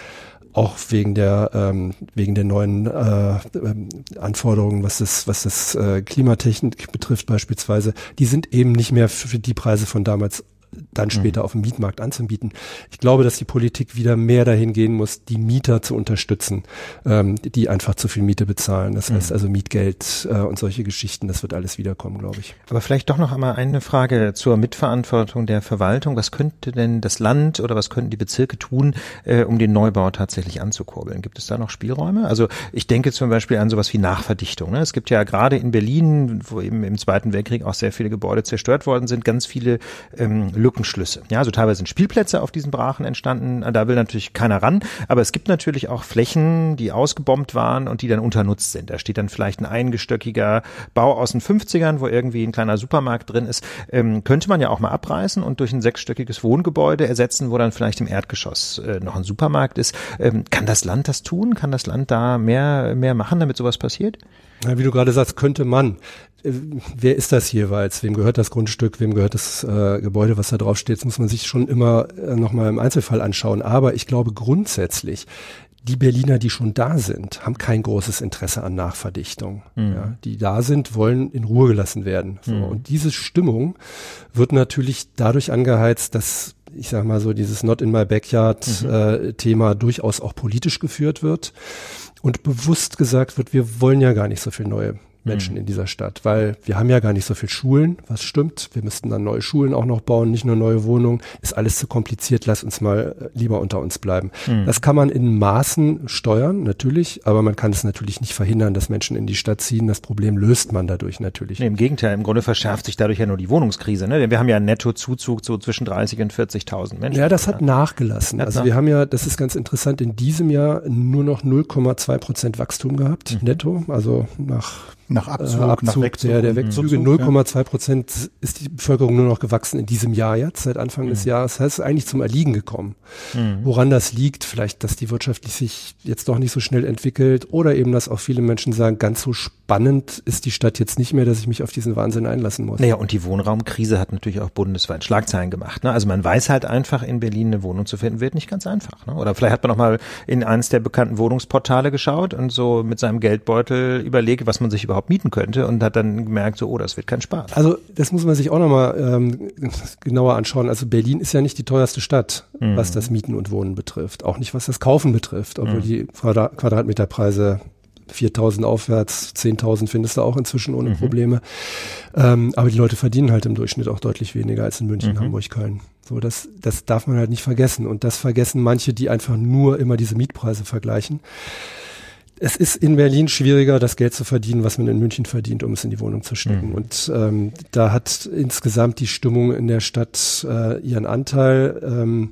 auch wegen der ähm, wegen der neuen äh, ähm, Anforderungen, was das was das äh, Klimatechnik betrifft beispielsweise, die sind eben nicht mehr für die Preise von damals dann später mhm. auf dem Mietmarkt anzubieten. Ich glaube, dass die Politik wieder mehr dahin gehen muss, die Mieter zu unterstützen, ähm, die einfach zu viel Miete bezahlen. Das mhm. heißt also Mietgeld äh, und solche Geschichten, das wird alles wiederkommen, glaube ich. Aber vielleicht doch noch einmal eine Frage zur Mitverantwortung der Verwaltung. Was könnte denn das Land oder was könnten die Bezirke tun, äh, um den Neubau tatsächlich anzukurbeln? Gibt es da noch Spielräume? Also ich denke zum Beispiel an sowas wie Nachverdichtung. Ne? Es gibt ja gerade in Berlin, wo eben im Zweiten Weltkrieg auch sehr viele Gebäude zerstört worden sind, ganz viele ähm, Lückenschlüsse. Ja, also teilweise sind Spielplätze auf diesen Brachen entstanden. Da will natürlich keiner ran. Aber es gibt natürlich auch Flächen, die ausgebombt waren und die dann unternutzt sind. Da steht dann vielleicht ein eingestöckiger Bau aus den 50ern, wo irgendwie ein kleiner Supermarkt drin ist. Ähm, könnte man ja auch mal abreißen und durch ein sechsstöckiges Wohngebäude ersetzen, wo dann vielleicht im Erdgeschoss äh, noch ein Supermarkt ist. Ähm, kann das Land das tun? Kann das Land da mehr, mehr machen, damit sowas passiert? Ja, wie du gerade sagst, könnte man. Äh, wer ist das jeweils? Wem gehört das Grundstück? Wem gehört das äh, Gebäude, was da drauf steht? Das muss man sich schon immer äh, nochmal im Einzelfall anschauen. Aber ich glaube grundsätzlich, die Berliner, die schon da sind, haben kein großes Interesse an Nachverdichtung. Mhm. Ja, die da sind, wollen in Ruhe gelassen werden. So. Mhm. Und diese Stimmung wird natürlich dadurch angeheizt, dass ich sag mal so dieses Not in my backyard mhm. äh, Thema durchaus auch politisch geführt wird und bewusst gesagt wird, wir wollen ja gar nicht so viel neue Menschen mhm. in dieser Stadt, weil wir haben ja gar nicht so viel Schulen, was stimmt. Wir müssten dann neue Schulen auch noch bauen, nicht nur neue Wohnungen. Ist alles zu kompliziert, lass uns mal äh, lieber unter uns bleiben. Mhm. Das kann man in Maßen steuern, natürlich, aber man kann es natürlich nicht verhindern, dass Menschen in die Stadt ziehen. Das Problem löst man dadurch natürlich. Nee, Im Gegenteil, im Grunde verschärft sich dadurch ja nur die Wohnungskrise. Ne? Denn wir haben ja einen Nettozuzug so zwischen 30 und 40.000 Menschen. Ja, das hat nachgelassen. Also wir haben ja, das ist ganz interessant, in diesem Jahr nur noch 0,2 Prozent Wachstum gehabt, mhm. netto. Also nach nach Abzug, äh, Abzug nach Wegzug, der, der Wegzüge 0,2 Prozent ist die Bevölkerung nur noch gewachsen in diesem Jahr jetzt, seit Anfang mhm. des Jahres. Das heißt, eigentlich zum Erliegen gekommen. Mhm. Woran das liegt, vielleicht, dass die Wirtschaft sich jetzt doch nicht so schnell entwickelt oder eben, dass auch viele Menschen sagen, ganz so spannend ist die Stadt jetzt nicht mehr, dass ich mich auf diesen Wahnsinn einlassen muss. Naja, und die Wohnraumkrise hat natürlich auch bundesweit Schlagzeilen gemacht. Ne? Also man weiß halt einfach, in Berlin eine Wohnung zu finden, wird nicht ganz einfach. Ne? Oder vielleicht hat man auch mal in eines der bekannten Wohnungsportale geschaut und so mit seinem Geldbeutel überlegt, was man sich überhaupt mieten könnte und hat dann gemerkt, so, oh, das wird kein Spaß. Also das muss man sich auch nochmal ähm, genauer anschauen. Also Berlin ist ja nicht die teuerste Stadt, mhm. was das Mieten und Wohnen betrifft. Auch nicht, was das Kaufen betrifft, obwohl mhm. die Quadrat Quadratmeterpreise 4.000 aufwärts, 10.000 findest du auch inzwischen ohne mhm. Probleme. Ähm, aber die Leute verdienen halt im Durchschnitt auch deutlich weniger als in München, mhm. Hamburg, Köln. So, das, das darf man halt nicht vergessen. Und das vergessen manche, die einfach nur immer diese Mietpreise vergleichen es ist in Berlin schwieriger, das Geld zu verdienen, was man in München verdient, um es in die Wohnung zu stecken. Mhm. Und ähm, da hat insgesamt die Stimmung in der Stadt äh, ihren Anteil. Ähm,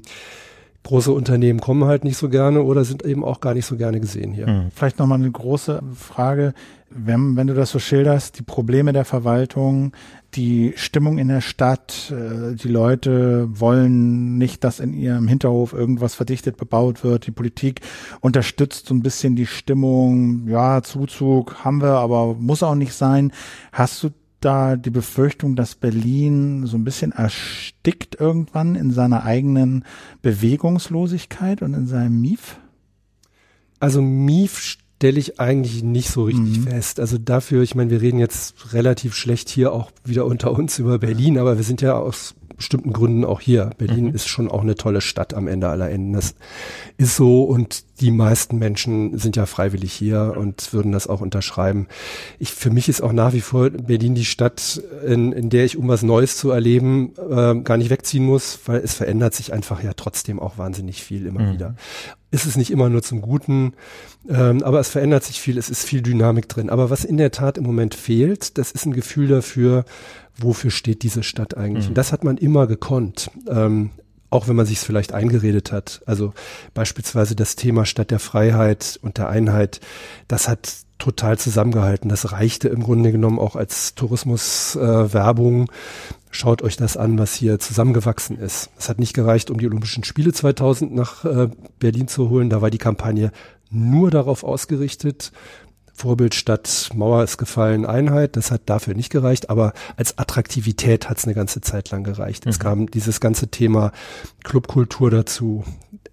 große Unternehmen kommen halt nicht so gerne oder sind eben auch gar nicht so gerne gesehen hier. Mhm. Vielleicht nochmal eine große Frage. Wenn, wenn du das so schilderst, die Probleme der Verwaltung, die Stimmung in der Stadt, äh, die Leute wollen nicht, dass in ihrem Hinterhof irgendwas verdichtet bebaut wird. Die Politik unterstützt so ein bisschen die Stimmung. Ja, Zuzug haben wir, aber muss auch nicht sein. Hast du da die Befürchtung, dass Berlin so ein bisschen erstickt irgendwann in seiner eigenen Bewegungslosigkeit und in seinem Mief? Also Mief stelle ich eigentlich nicht so richtig mhm. fest. Also dafür, ich meine, wir reden jetzt relativ schlecht hier auch wieder unter uns über Berlin, aber wir sind ja aus bestimmten Gründen auch hier. Berlin mhm. ist schon auch eine tolle Stadt am Ende aller Enden. Das ist so und die meisten Menschen sind ja freiwillig hier und würden das auch unterschreiben. Ich, für mich ist auch nach wie vor Berlin die Stadt, in, in der ich, um was Neues zu erleben, äh, gar nicht wegziehen muss, weil es verändert sich einfach ja trotzdem auch wahnsinnig viel immer mhm. wieder. Ist es nicht immer nur zum Guten, ähm, aber es verändert sich viel, es ist viel Dynamik drin. Aber was in der Tat im Moment fehlt, das ist ein Gefühl dafür, wofür steht diese Stadt eigentlich. Mhm. Und das hat man immer gekonnt. Ähm, auch wenn man sich es vielleicht eingeredet hat. Also beispielsweise das Thema Stadt der Freiheit und der Einheit, das hat total zusammengehalten. Das reichte im Grunde genommen auch als Tourismuswerbung. Äh, Schaut euch das an, was hier zusammengewachsen ist. Es hat nicht gereicht, um die Olympischen Spiele 2000 nach äh, Berlin zu holen. Da war die Kampagne nur darauf ausgerichtet, Vorbild statt Mauer ist gefallen Einheit. Das hat dafür nicht gereicht, aber als Attraktivität hat es eine ganze Zeit lang gereicht. Mhm. Es kam dieses ganze Thema Clubkultur dazu,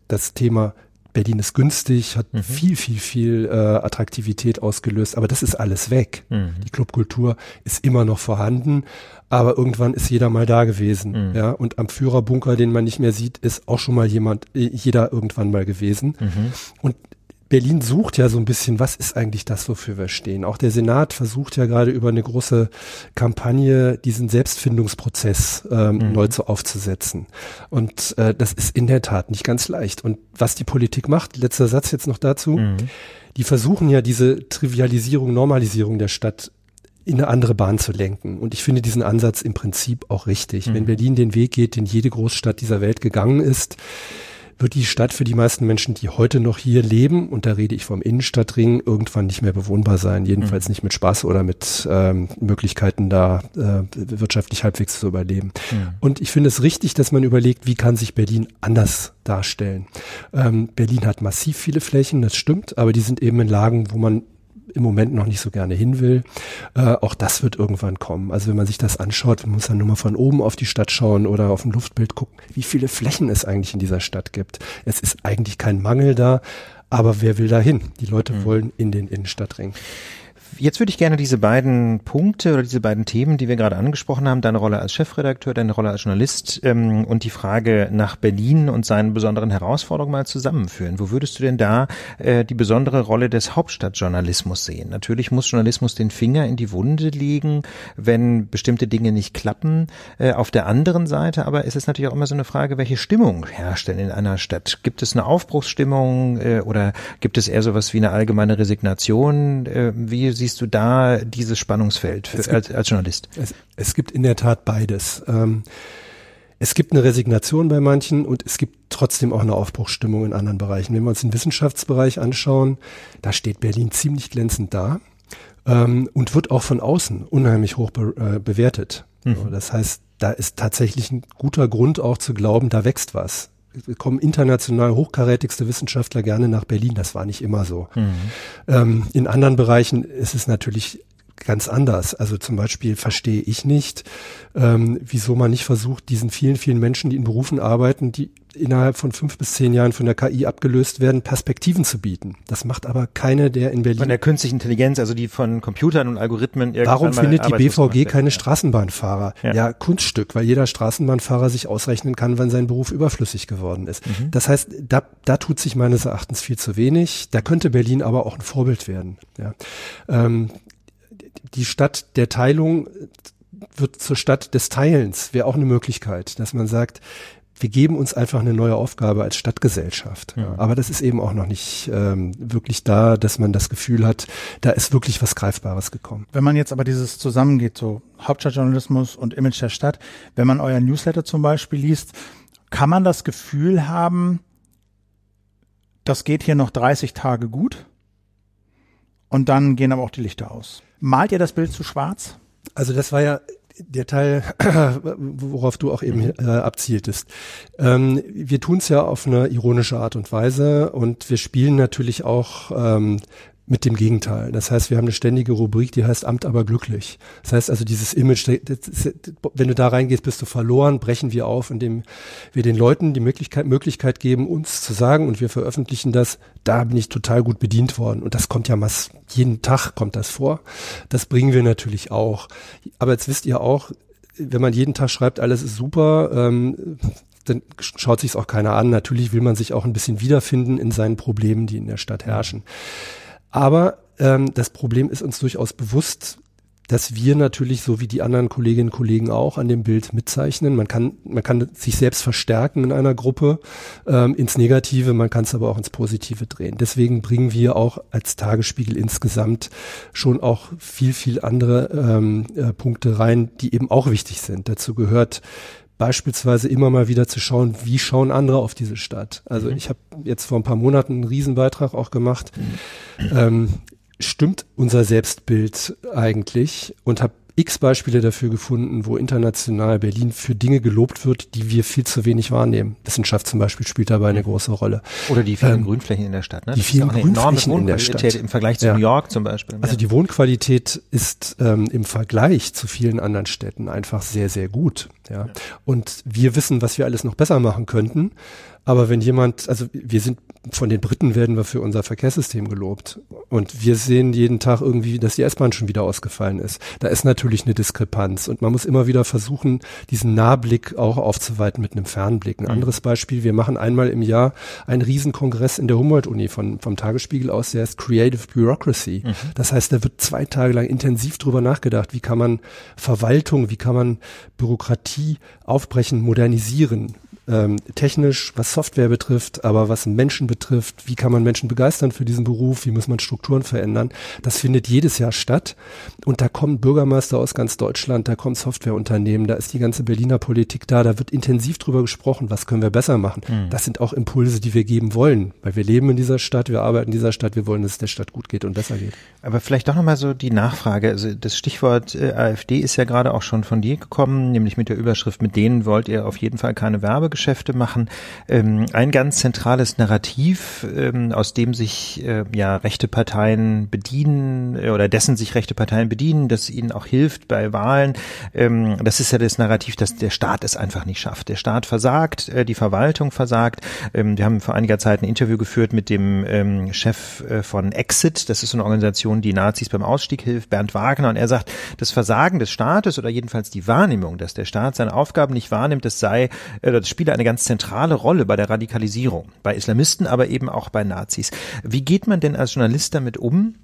das Thema Berlin ist günstig, hat mhm. viel, viel, viel äh, Attraktivität ausgelöst, aber das ist alles weg. Mhm. Die Clubkultur ist immer noch vorhanden, aber irgendwann ist jeder mal da gewesen. Mhm. Ja, und am Führerbunker, den man nicht mehr sieht, ist auch schon mal jemand, äh, jeder irgendwann mal gewesen. Mhm. Und Berlin sucht ja so ein bisschen, was ist eigentlich das, wofür wir stehen. Auch der Senat versucht ja gerade über eine große Kampagne diesen Selbstfindungsprozess ähm, mhm. neu zu aufzusetzen. Und äh, das ist in der Tat nicht ganz leicht. Und was die Politik macht, letzter Satz jetzt noch dazu, mhm. die versuchen ja diese Trivialisierung, Normalisierung der Stadt in eine andere Bahn zu lenken. Und ich finde diesen Ansatz im Prinzip auch richtig. Mhm. Wenn Berlin den Weg geht, den jede Großstadt dieser Welt gegangen ist, wird die Stadt für die meisten Menschen, die heute noch hier leben, und da rede ich vom Innenstadtring, irgendwann nicht mehr bewohnbar sein. Jedenfalls mhm. nicht mit Spaß oder mit ähm, Möglichkeiten, da äh, wirtschaftlich halbwegs zu überleben. Mhm. Und ich finde es richtig, dass man überlegt, wie kann sich Berlin anders darstellen. Ähm, Berlin hat massiv viele Flächen, das stimmt, aber die sind eben in Lagen, wo man im Moment noch nicht so gerne hin will. Äh, auch das wird irgendwann kommen. Also wenn man sich das anschaut, man muss dann nur mal von oben auf die Stadt schauen oder auf ein Luftbild gucken, wie viele Flächen es eigentlich in dieser Stadt gibt. Es ist eigentlich kein Mangel da, aber wer will da hin? Die Leute mhm. wollen in den Innenstadtring. Jetzt würde ich gerne diese beiden Punkte oder diese beiden Themen, die wir gerade angesprochen haben, deine Rolle als Chefredakteur, deine Rolle als Journalist ähm, und die Frage nach Berlin und seinen besonderen Herausforderungen mal zusammenführen. Wo würdest du denn da äh, die besondere Rolle des Hauptstadtjournalismus sehen? Natürlich muss Journalismus den Finger in die Wunde legen, wenn bestimmte Dinge nicht klappen. Äh, auf der anderen Seite aber ist es natürlich auch immer so eine Frage, welche Stimmung herrscht denn in einer Stadt? Gibt es eine Aufbruchsstimmung äh, oder gibt es eher sowas wie eine allgemeine Resignation? Äh, wie siehst du da dieses Spannungsfeld für, gibt, als, als, Journalist? Es, es, gibt in der Tat beides. Ähm, es gibt eine Resignation bei manchen und es gibt trotzdem auch eine Aufbruchsstimmung in anderen Bereichen. Wenn wir uns den Wissenschaftsbereich anschauen, da steht Berlin ziemlich glänzend da ähm, und wird auch von außen unheimlich hoch be äh, bewertet. Mhm. Das heißt, da ist tatsächlich ein guter Grund auch zu glauben, da wächst was kommen international hochkarätigste Wissenschaftler gerne nach Berlin. Das war nicht immer so. Mhm. Ähm, in anderen Bereichen ist es natürlich ganz anders. Also zum Beispiel verstehe ich nicht, ähm, wieso man nicht versucht, diesen vielen, vielen Menschen, die in Berufen arbeiten, die innerhalb von fünf bis zehn Jahren von der KI abgelöst werden, Perspektiven zu bieten. Das macht aber keine, der in Berlin. Von der künstlichen Intelligenz, also die von Computern und Algorithmen. Warum findet die BVG keine Straßenbahnfahrer? Ja. ja. Kunststück, weil jeder Straßenbahnfahrer sich ausrechnen kann, wann sein Beruf überflüssig geworden ist. Mhm. Das heißt, da, da tut sich meines Erachtens viel zu wenig. Da könnte Berlin aber auch ein Vorbild werden. Ja. Ähm, die Stadt der Teilung wird zur Stadt des Teilens, wäre auch eine Möglichkeit, dass man sagt, wir geben uns einfach eine neue Aufgabe als Stadtgesellschaft. Ja. Aber das ist eben auch noch nicht ähm, wirklich da, dass man das Gefühl hat, da ist wirklich was Greifbares gekommen. Wenn man jetzt aber dieses zusammengeht, so Hauptstadtjournalismus und Image der Stadt, wenn man euer Newsletter zum Beispiel liest, kann man das Gefühl haben, das geht hier noch 30 Tage gut und dann gehen aber auch die Lichter aus. Malt ihr das Bild zu schwarz? Also das war ja der Teil, worauf du auch eben mhm. äh, abzieltest. Ähm, wir tun es ja auf eine ironische Art und Weise und wir spielen natürlich auch ähm, mit dem Gegenteil. Das heißt, wir haben eine ständige Rubrik, die heißt Amt aber glücklich. Das heißt also dieses Image, wenn du da reingehst, bist du verloren, brechen wir auf, indem wir den Leuten die Möglichkeit, Möglichkeit geben, uns zu sagen und wir veröffentlichen das, da bin ich total gut bedient worden. Und das kommt ja mass, jeden Tag kommt das vor. Das bringen wir natürlich auch. Aber jetzt wisst ihr auch, wenn man jeden Tag schreibt, alles ist super, ähm, dann schaut sich auch keiner an. Natürlich will man sich auch ein bisschen wiederfinden in seinen Problemen, die in der Stadt herrschen. Mhm. Aber ähm, das Problem ist uns durchaus bewusst, dass wir natürlich, so wie die anderen Kolleginnen und Kollegen auch, an dem Bild mitzeichnen. Man kann, man kann sich selbst verstärken in einer Gruppe ähm, ins Negative, man kann es aber auch ins Positive drehen. Deswegen bringen wir auch als Tagesspiegel insgesamt schon auch viel, viel andere ähm, äh, Punkte rein, die eben auch wichtig sind. Dazu gehört beispielsweise immer mal wieder zu schauen, wie schauen andere auf diese Stadt. Also mhm. ich habe jetzt vor ein paar Monaten einen Riesenbeitrag auch gemacht. Mhm. Ähm, stimmt unser Selbstbild eigentlich? Und habe x Beispiele dafür gefunden, wo international Berlin für Dinge gelobt wird, die wir viel zu wenig wahrnehmen. Wissenschaft zum Beispiel spielt dabei eine große Rolle. Oder die vielen ähm, Grünflächen in der Stadt. Ne? Die vielen Grünflächen in der Stadt. Im Vergleich zu ja. New York zum Beispiel. Also die Wohnqualität ist ähm, im Vergleich zu vielen anderen Städten einfach sehr, sehr gut. Ja. Und wir wissen, was wir alles noch besser machen könnten. Aber wenn jemand, also wir sind von den Briten werden wir für unser Verkehrssystem gelobt. Und wir sehen jeden Tag irgendwie, dass die S-Bahn schon wieder ausgefallen ist. Da ist natürlich eine Diskrepanz. Und man muss immer wieder versuchen, diesen Nahblick auch aufzuweiten mit einem Fernblick. Ein mhm. anderes Beispiel, wir machen einmal im Jahr einen Riesenkongress in der Humboldt-Uni von, vom Tagesspiegel aus, der heißt Creative Bureaucracy. Mhm. Das heißt, da wird zwei Tage lang intensiv drüber nachgedacht, wie kann man Verwaltung, wie kann man Bürokratie aufbrechen, modernisieren ähm, technisch, was Software betrifft, aber was Menschen betrifft, wie kann man Menschen begeistern für diesen Beruf, wie muss man Strukturen verändern, das findet jedes Jahr statt. Und da kommen Bürgermeister aus ganz Deutschland, da kommen Softwareunternehmen, da ist die ganze Berliner Politik da, da wird intensiv drüber gesprochen, was können wir besser machen. Mhm. Das sind auch Impulse, die wir geben wollen, weil wir leben in dieser Stadt, wir arbeiten in dieser Stadt, wir wollen, dass es der Stadt gut geht und besser geht. Aber vielleicht doch nochmal so die Nachfrage, also das Stichwort äh, AfD ist ja gerade auch schon von dir gekommen, nämlich mit der Überschrift, mit denen wollt ihr auf jeden Fall keine Werbe Werbegeschäfte machen. Ähm, ein ganz zentrales Narrativ, ähm, aus dem sich äh, ja rechte Parteien bedienen äh, oder dessen sich rechte Parteien bedienen, das ihnen auch hilft bei Wahlen. Ähm, das ist ja das Narrativ, dass der Staat es einfach nicht schafft. Der Staat versagt, äh, die Verwaltung versagt. Ähm, wir haben vor einiger Zeit ein Interview geführt mit dem ähm, Chef äh, von Exit. Das ist eine Organisation, die Nazis beim Ausstieg hilft, Bernd Wagner. Und er sagt, das Versagen des Staates oder jedenfalls die Wahrnehmung, dass der Staat seine Aufgaben nicht wahrnimmt, das sei, äh, das spiele eine ganz zentrale Rolle bei der Radikalisierung. Bei Islamisten, aber eben auch bei Nazis. Wie geht man denn als Journalist damit um?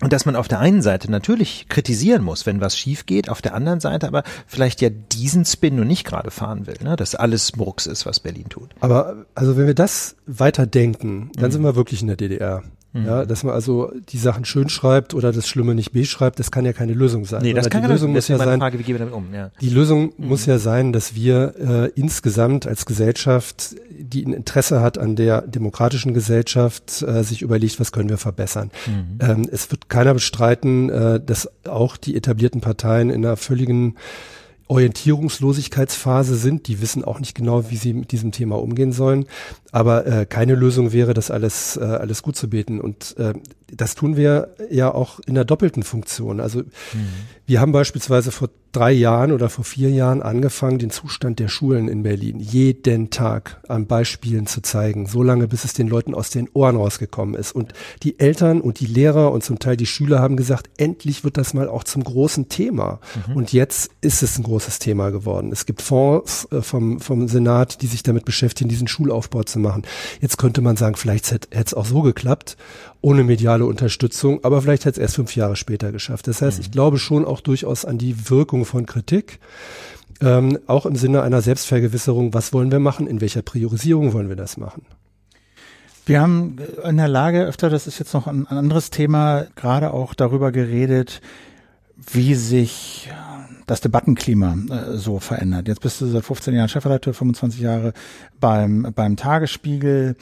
Und dass man auf der einen Seite natürlich kritisieren muss, wenn was schief geht, auf der anderen Seite aber vielleicht ja diesen Spin nur nicht gerade fahren will, ne? dass alles Murks ist, was Berlin tut. Aber also wenn wir das weiterdenken, dann mhm. sind wir wirklich in der DDR. Mhm. Ja, dass man also die Sachen schön schreibt oder das Schlimme nicht beschreibt, das kann ja keine Lösung sein. Nee, das kann die Lösung muss ja sein. Frage, wie gehen wir damit um? Ja. Die Lösung mhm. muss ja sein, dass wir äh, insgesamt als Gesellschaft, die ein Interesse hat an der demokratischen Gesellschaft, äh, sich überlegt, was können wir verbessern. Mhm. Ähm, es wird keiner bestreiten, äh, dass auch die etablierten Parteien in einer völligen Orientierungslosigkeitsphase sind. Die wissen auch nicht genau, wie sie mit diesem Thema umgehen sollen. Aber äh, keine Lösung wäre, das alles, äh, alles gut zu beten. Und äh, das tun wir ja auch in der doppelten Funktion. Also mhm. wir haben beispielsweise vor drei Jahren oder vor vier Jahren angefangen, den Zustand der Schulen in Berlin jeden Tag an Beispielen zu zeigen, so lange bis es den Leuten aus den Ohren rausgekommen ist. Und die Eltern und die Lehrer und zum Teil die Schüler haben gesagt, endlich wird das mal auch zum großen Thema. Mhm. Und jetzt ist es ein großes Thema geworden. Es gibt Fonds äh, vom, vom Senat, die sich damit beschäftigen, diesen Schulaufbau zu machen. Jetzt könnte man sagen, vielleicht hätte es auch so geklappt ohne mediale Unterstützung, aber vielleicht hätte es erst fünf Jahre später geschafft. Das heißt, mhm. ich glaube schon auch durchaus an die Wirkung von Kritik. Ähm, auch im Sinne einer Selbstvergewisserung, was wollen wir machen, in welcher Priorisierung wollen wir das machen. Wir haben in der Lage öfter, das ist jetzt noch ein, ein anderes Thema, gerade auch darüber geredet, wie sich das Debattenklima äh, so verändert. Jetzt bist du seit 15 Jahren Chefredakteur, 25 Jahre beim, beim Tagesspiegel.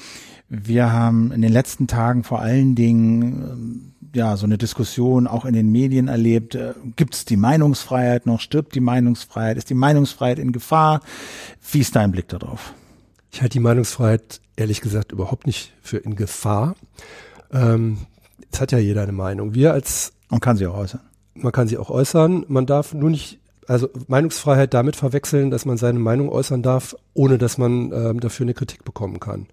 Wir haben in den letzten Tagen vor allen Dingen ähm, ja so eine Diskussion auch in den Medien erlebt. Äh, Gibt es die Meinungsfreiheit noch? Stirbt die Meinungsfreiheit? Ist die Meinungsfreiheit in Gefahr? Wie ist dein Blick darauf? Ich halte die Meinungsfreiheit ehrlich gesagt überhaupt nicht für in Gefahr. Ähm, es hat ja jeder eine Meinung. Wir als man kann sie auch äußern. Man kann sie auch äußern. Man darf nur nicht also Meinungsfreiheit damit verwechseln, dass man seine Meinung äußern darf, ohne dass man ähm, dafür eine Kritik bekommen kann.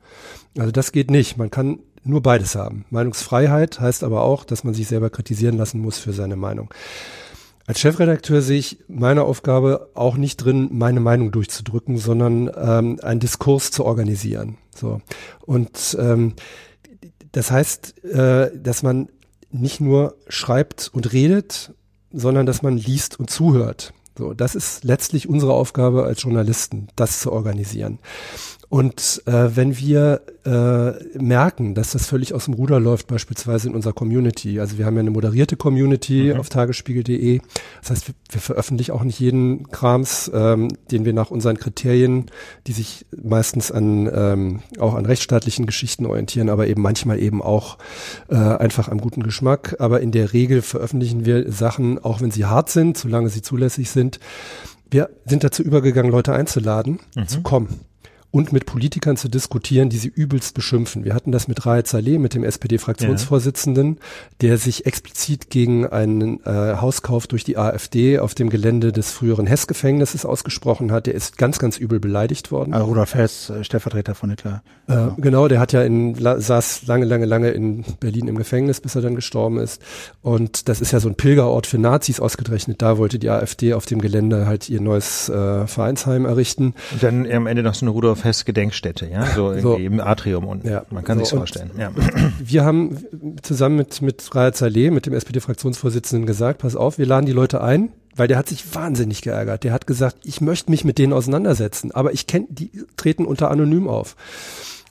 Also das geht nicht. Man kann nur beides haben. Meinungsfreiheit heißt aber auch, dass man sich selber kritisieren lassen muss für seine Meinung. Als Chefredakteur sehe ich meine Aufgabe auch nicht drin, meine Meinung durchzudrücken, sondern ähm, einen Diskurs zu organisieren. So und ähm, das heißt, äh, dass man nicht nur schreibt und redet, sondern dass man liest und zuhört. So, das ist letztlich unsere Aufgabe als Journalisten, das zu organisieren. Und äh, wenn wir äh, merken, dass das völlig aus dem Ruder läuft, beispielsweise in unserer Community, also wir haben ja eine moderierte Community mhm. auf tagesspiegel.de, das heißt, wir, wir, veröffentlichen auch nicht jeden Krams, ähm, den wir nach unseren Kriterien, die sich meistens an ähm, auch an rechtsstaatlichen Geschichten orientieren, aber eben manchmal eben auch äh, einfach am guten Geschmack. Aber in der Regel veröffentlichen wir Sachen, auch wenn sie hart sind, solange sie zulässig sind. Wir sind dazu übergegangen, Leute einzuladen, mhm. zu kommen und mit Politikern zu diskutieren, die sie übelst beschimpfen. Wir hatten das mit Raed Saleh, mit dem SPD-Fraktionsvorsitzenden, ja. der sich explizit gegen einen äh, Hauskauf durch die AfD auf dem Gelände des früheren Hess-Gefängnisses ausgesprochen hat. Der ist ganz, ganz übel beleidigt worden. Also Rudolf Hess, äh, Stellvertreter von Hitler. Äh, genau, der hat ja in, saß lange, lange, lange in Berlin im Gefängnis, bis er dann gestorben ist. Und das ist ja so ein Pilgerort für Nazis ausgerechnet. Da wollte die AfD auf dem Gelände halt ihr neues äh, Vereinsheim errichten. Und dann am Ende noch so eine Rudolf Oktoberfest Gedenkstätte, ja, so, so im Atrium und ja, man kann so, sich vorstellen. Ja. Wir haben zusammen mit mit Raed Saleh, mit dem SPD-Fraktionsvorsitzenden gesagt, pass auf, wir laden die Leute ein, weil der hat sich wahnsinnig geärgert. Der hat gesagt, ich möchte mich mit denen auseinandersetzen, aber ich kenne, die treten unter anonym auf.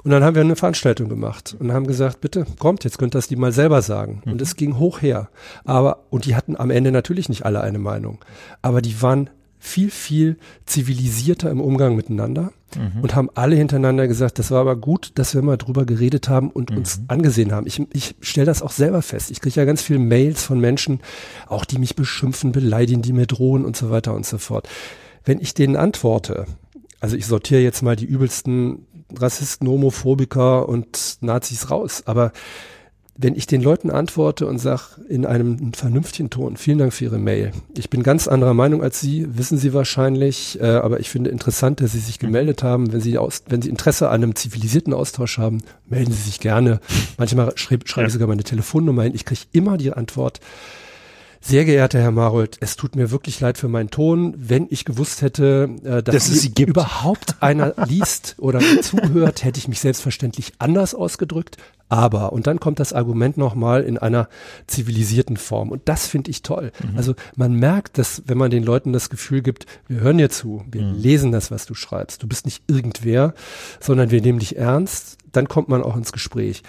Und dann haben wir eine Veranstaltung gemacht und haben gesagt, bitte kommt, jetzt könnt ihr das die mal selber sagen. Und es ging hoch her. Aber, und die hatten am Ende natürlich nicht alle eine Meinung. Aber die waren viel, viel zivilisierter im Umgang miteinander mhm. und haben alle hintereinander gesagt, das war aber gut, dass wir mal drüber geredet haben und mhm. uns angesehen haben. Ich, ich stelle das auch selber fest. Ich kriege ja ganz viele Mails von Menschen, auch die mich beschimpfen, beleidigen, die mir drohen und so weiter und so fort. Wenn ich denen antworte, also ich sortiere jetzt mal die übelsten Rassisten, Homophobiker und Nazis raus, aber wenn ich den Leuten antworte und sage in einem vernünftigen Ton, vielen Dank für Ihre Mail. Ich bin ganz anderer Meinung als Sie, wissen Sie wahrscheinlich, äh, aber ich finde interessant, dass Sie sich gemeldet haben. Wenn Sie, aus, wenn Sie Interesse an einem zivilisierten Austausch haben, melden Sie sich gerne. Manchmal schreibe schreib ich sogar meine Telefonnummer hin. Ich kriege immer die Antwort, sehr geehrter Herr Marold, es tut mir wirklich leid für meinen Ton. Wenn ich gewusst hätte, äh, dass Dass es sie gibt. überhaupt einer liest oder mir zuhört, hätte ich mich selbstverständlich anders ausgedrückt. Aber, und dann kommt das Argument nochmal in einer zivilisierten Form. Und das finde ich toll. Also man merkt, dass wenn man den Leuten das Gefühl gibt, wir hören dir zu, wir lesen das, was du schreibst. Du bist nicht irgendwer, sondern wir nehmen dich ernst. Dann kommt man auch ins Gespräch.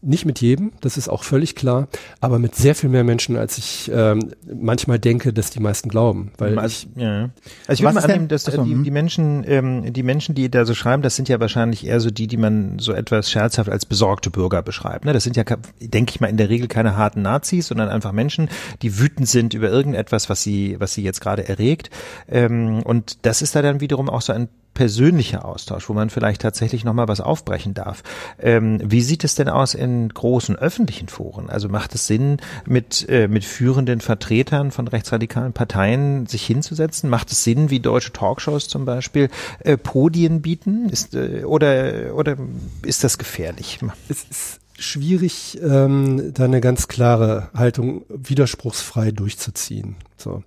Ich, nicht mit jedem, das ist auch völlig klar, aber mit sehr viel mehr Menschen, als ich ähm, manchmal denke, dass die meisten glauben. Weil Also, ich, ja. also ich Was würde mal annehmen, dass Achso, die, hm. die Menschen, ähm, die Menschen, die da so schreiben, das sind ja wahrscheinlich eher so die, die man so etwas scherzhaft als besorgte Bürger beschreibt. Ne? Das sind ja, ke- denke ich mal, in der Regel keine harten Nazis, sondern einfach Menschen, die wütend sind über irgendetwas, was sie, was sie jetzt gerade erregt. Ähm, und das ist da dann wiederum auch so ein persönlicher Austausch, wo man vielleicht tatsächlich nochmal was aufbrechen darf. Ähm, wie sieht es denn aus in großen öffentlichen Foren? Also macht es Sinn, mit, äh, mit führenden Vertretern von rechtsradikalen Parteien sich hinzusetzen? Macht es Sinn, wie deutsche Talkshows zum Beispiel äh, Podien bieten? Ist, äh, oder, oder ist das gefährlich? es ist schwierig, ähm, da eine ganz klare Haltung widerspruchsfrei durchzuziehen. So.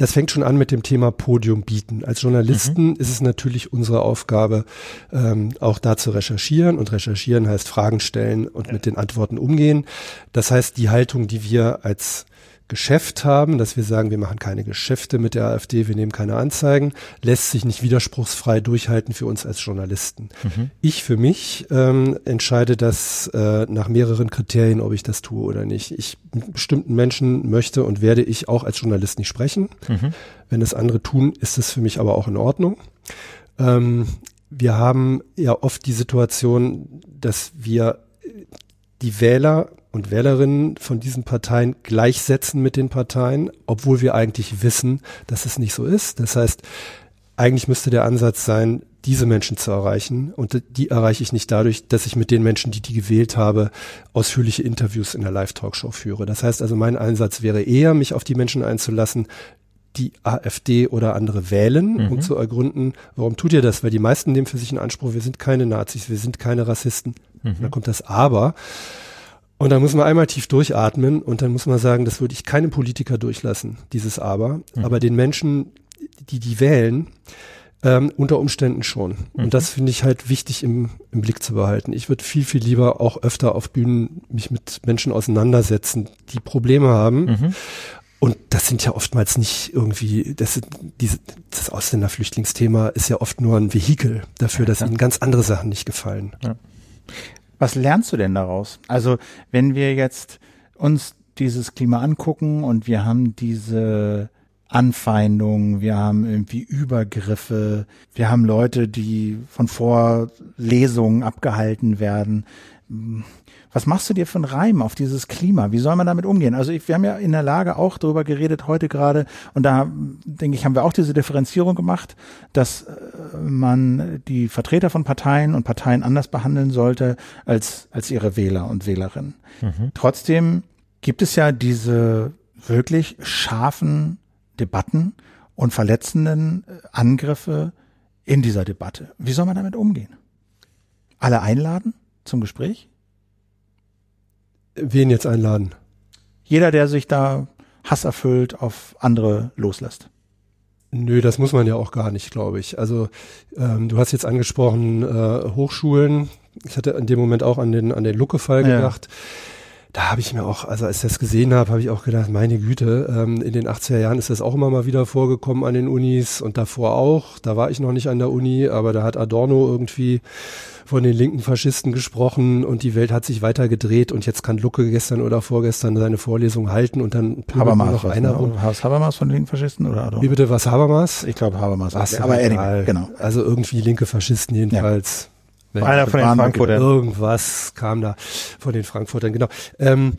Das fängt schon an mit dem Thema Podium bieten. Als Journalisten ist es natürlich unsere Aufgabe, ähm, auch da zu recherchieren. Und recherchieren heißt Fragen stellen und mit den Antworten umgehen. Das heißt, die Haltung, die wir als Geschäft haben, dass wir sagen, wir machen keine Geschäfte mit der AfD, wir nehmen keine Anzeigen, lässt sich nicht widerspruchsfrei durchhalten für uns als Journalisten. Ich für mich ähm, entscheide das äh, nach mehreren Kriterien, ob ich das tue oder nicht. Ich mit bestimmten Menschen möchte und werde ich auch als Journalist nicht sprechen. Wenn es andere tun, ist es für mich aber auch in Ordnung. Ähm, wir haben ja oft die Situation, dass wir die Wähler und Wählerinnen von diesen Parteien gleichsetzen mit den Parteien, obwohl wir eigentlich wissen, dass es nicht so ist. Das heißt, eigentlich müsste der Ansatz sein, diese Menschen zu erreichen. Und die erreiche ich nicht dadurch, dass ich mit den Menschen, die die gewählt habe, ausführliche Interviews in der Live-Talkshow führe. Das heißt also, mein Einsatz wäre eher, mich auf die Menschen einzulassen, die AfD oder andere wählen, um zu ergründen, warum tut ihr das? Weil die meisten nehmen für sich in Anspruch, wir sind keine Nazis, wir sind keine Rassisten. Und dann kommt das Aber. Und dann muss man einmal tief durchatmen und dann muss man sagen, das würde ich keinem Politiker durchlassen, dieses Aber. Aber den Menschen, die die wählen, ähm, unter Umständen schon. Und das finde ich halt wichtig im, im Blick zu behalten. Ich würde viel, viel lieber auch öfter auf Bühnen mich mit Menschen auseinandersetzen, die Probleme haben. Und das sind ja oftmals nicht irgendwie, das, sind diese, das Ausländerflüchtlingsthema ist ja oft nur ein Vehikel dafür, dass ihnen ganz andere Sachen nicht gefallen. Was lernst du denn daraus? Also, wenn wir jetzt uns dieses Klima angucken und wir haben diese Anfeindungen, wir haben irgendwie Übergriffe, wir haben Leute, die von Vorlesungen abgehalten werden. Was machst du dir für einen Reim auf dieses Klima? Wie soll man damit umgehen? Also ich, wir haben ja in der Lage auch darüber geredet heute gerade und da denke ich, haben wir auch diese Differenzierung gemacht, dass äh, man die Vertreter von Parteien und Parteien anders behandeln sollte als, als ihre Wähler und Wählerinnen. Trotzdem gibt es ja diese wirklich scharfen Debatten und verletzenden äh, Angriffe in dieser Debatte. Wie soll man damit umgehen? Alle einladen zum Gespräch? Wen jetzt einladen? Jeder, der sich da hasserfüllt auf andere loslässt. Nö, das muss man ja auch gar nicht, glaube ich. Also ähm, du hast jetzt angesprochen äh, Hochschulen. Ich hatte in dem Moment auch an den an den Lucke-Fall Ja. gedacht. Da habe ich mir auch, also als ich das gesehen habe, habe ich auch gedacht, meine Güte, ähm, in den 80er Jahren ist das auch immer mal wieder vorgekommen an den Unis und davor auch. Da war ich noch nicht an der Uni, aber da hat Adorno irgendwie von den linken Faschisten gesprochen und die Welt hat sich weiter gedreht und jetzt kann Lucke gestern oder vorgestern seine Vorlesung halten und dann Habermas, noch was, einer ne? Haus Habermas von den linken Faschisten oder Adorno? Wie bitte, was Habermas? Ich glaube Habermas. So, aber egal. anyway, genau. Also irgendwie linke Faschisten jedenfalls. Wenn- Einer von den Frankfurtern. Irgendwas kam da von den Frankfurtern, genau. Ähm,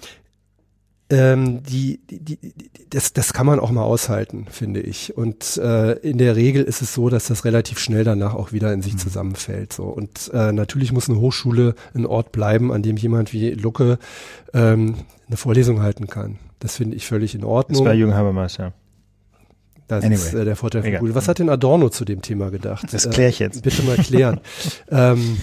ähm, die, die, die, das, das kann man auch mal aushalten, finde ich. Und äh, in der Regel ist es so, dass das relativ schnell danach auch wieder in sich mhm. zusammenfällt. So. Und äh, natürlich muss eine Hochschule ein Ort bleiben, an dem jemand wie Lucke ähm, eine Vorlesung halten kann. Das finde ich völlig in Ordnung. Das war Jürgen Habermas, ja. Das anyway. ist äh, der Vorteil von Google. Was hat denn Adorno zu dem Thema gedacht? Das kläre ich jetzt. Äh, bitte mal klären. ähm,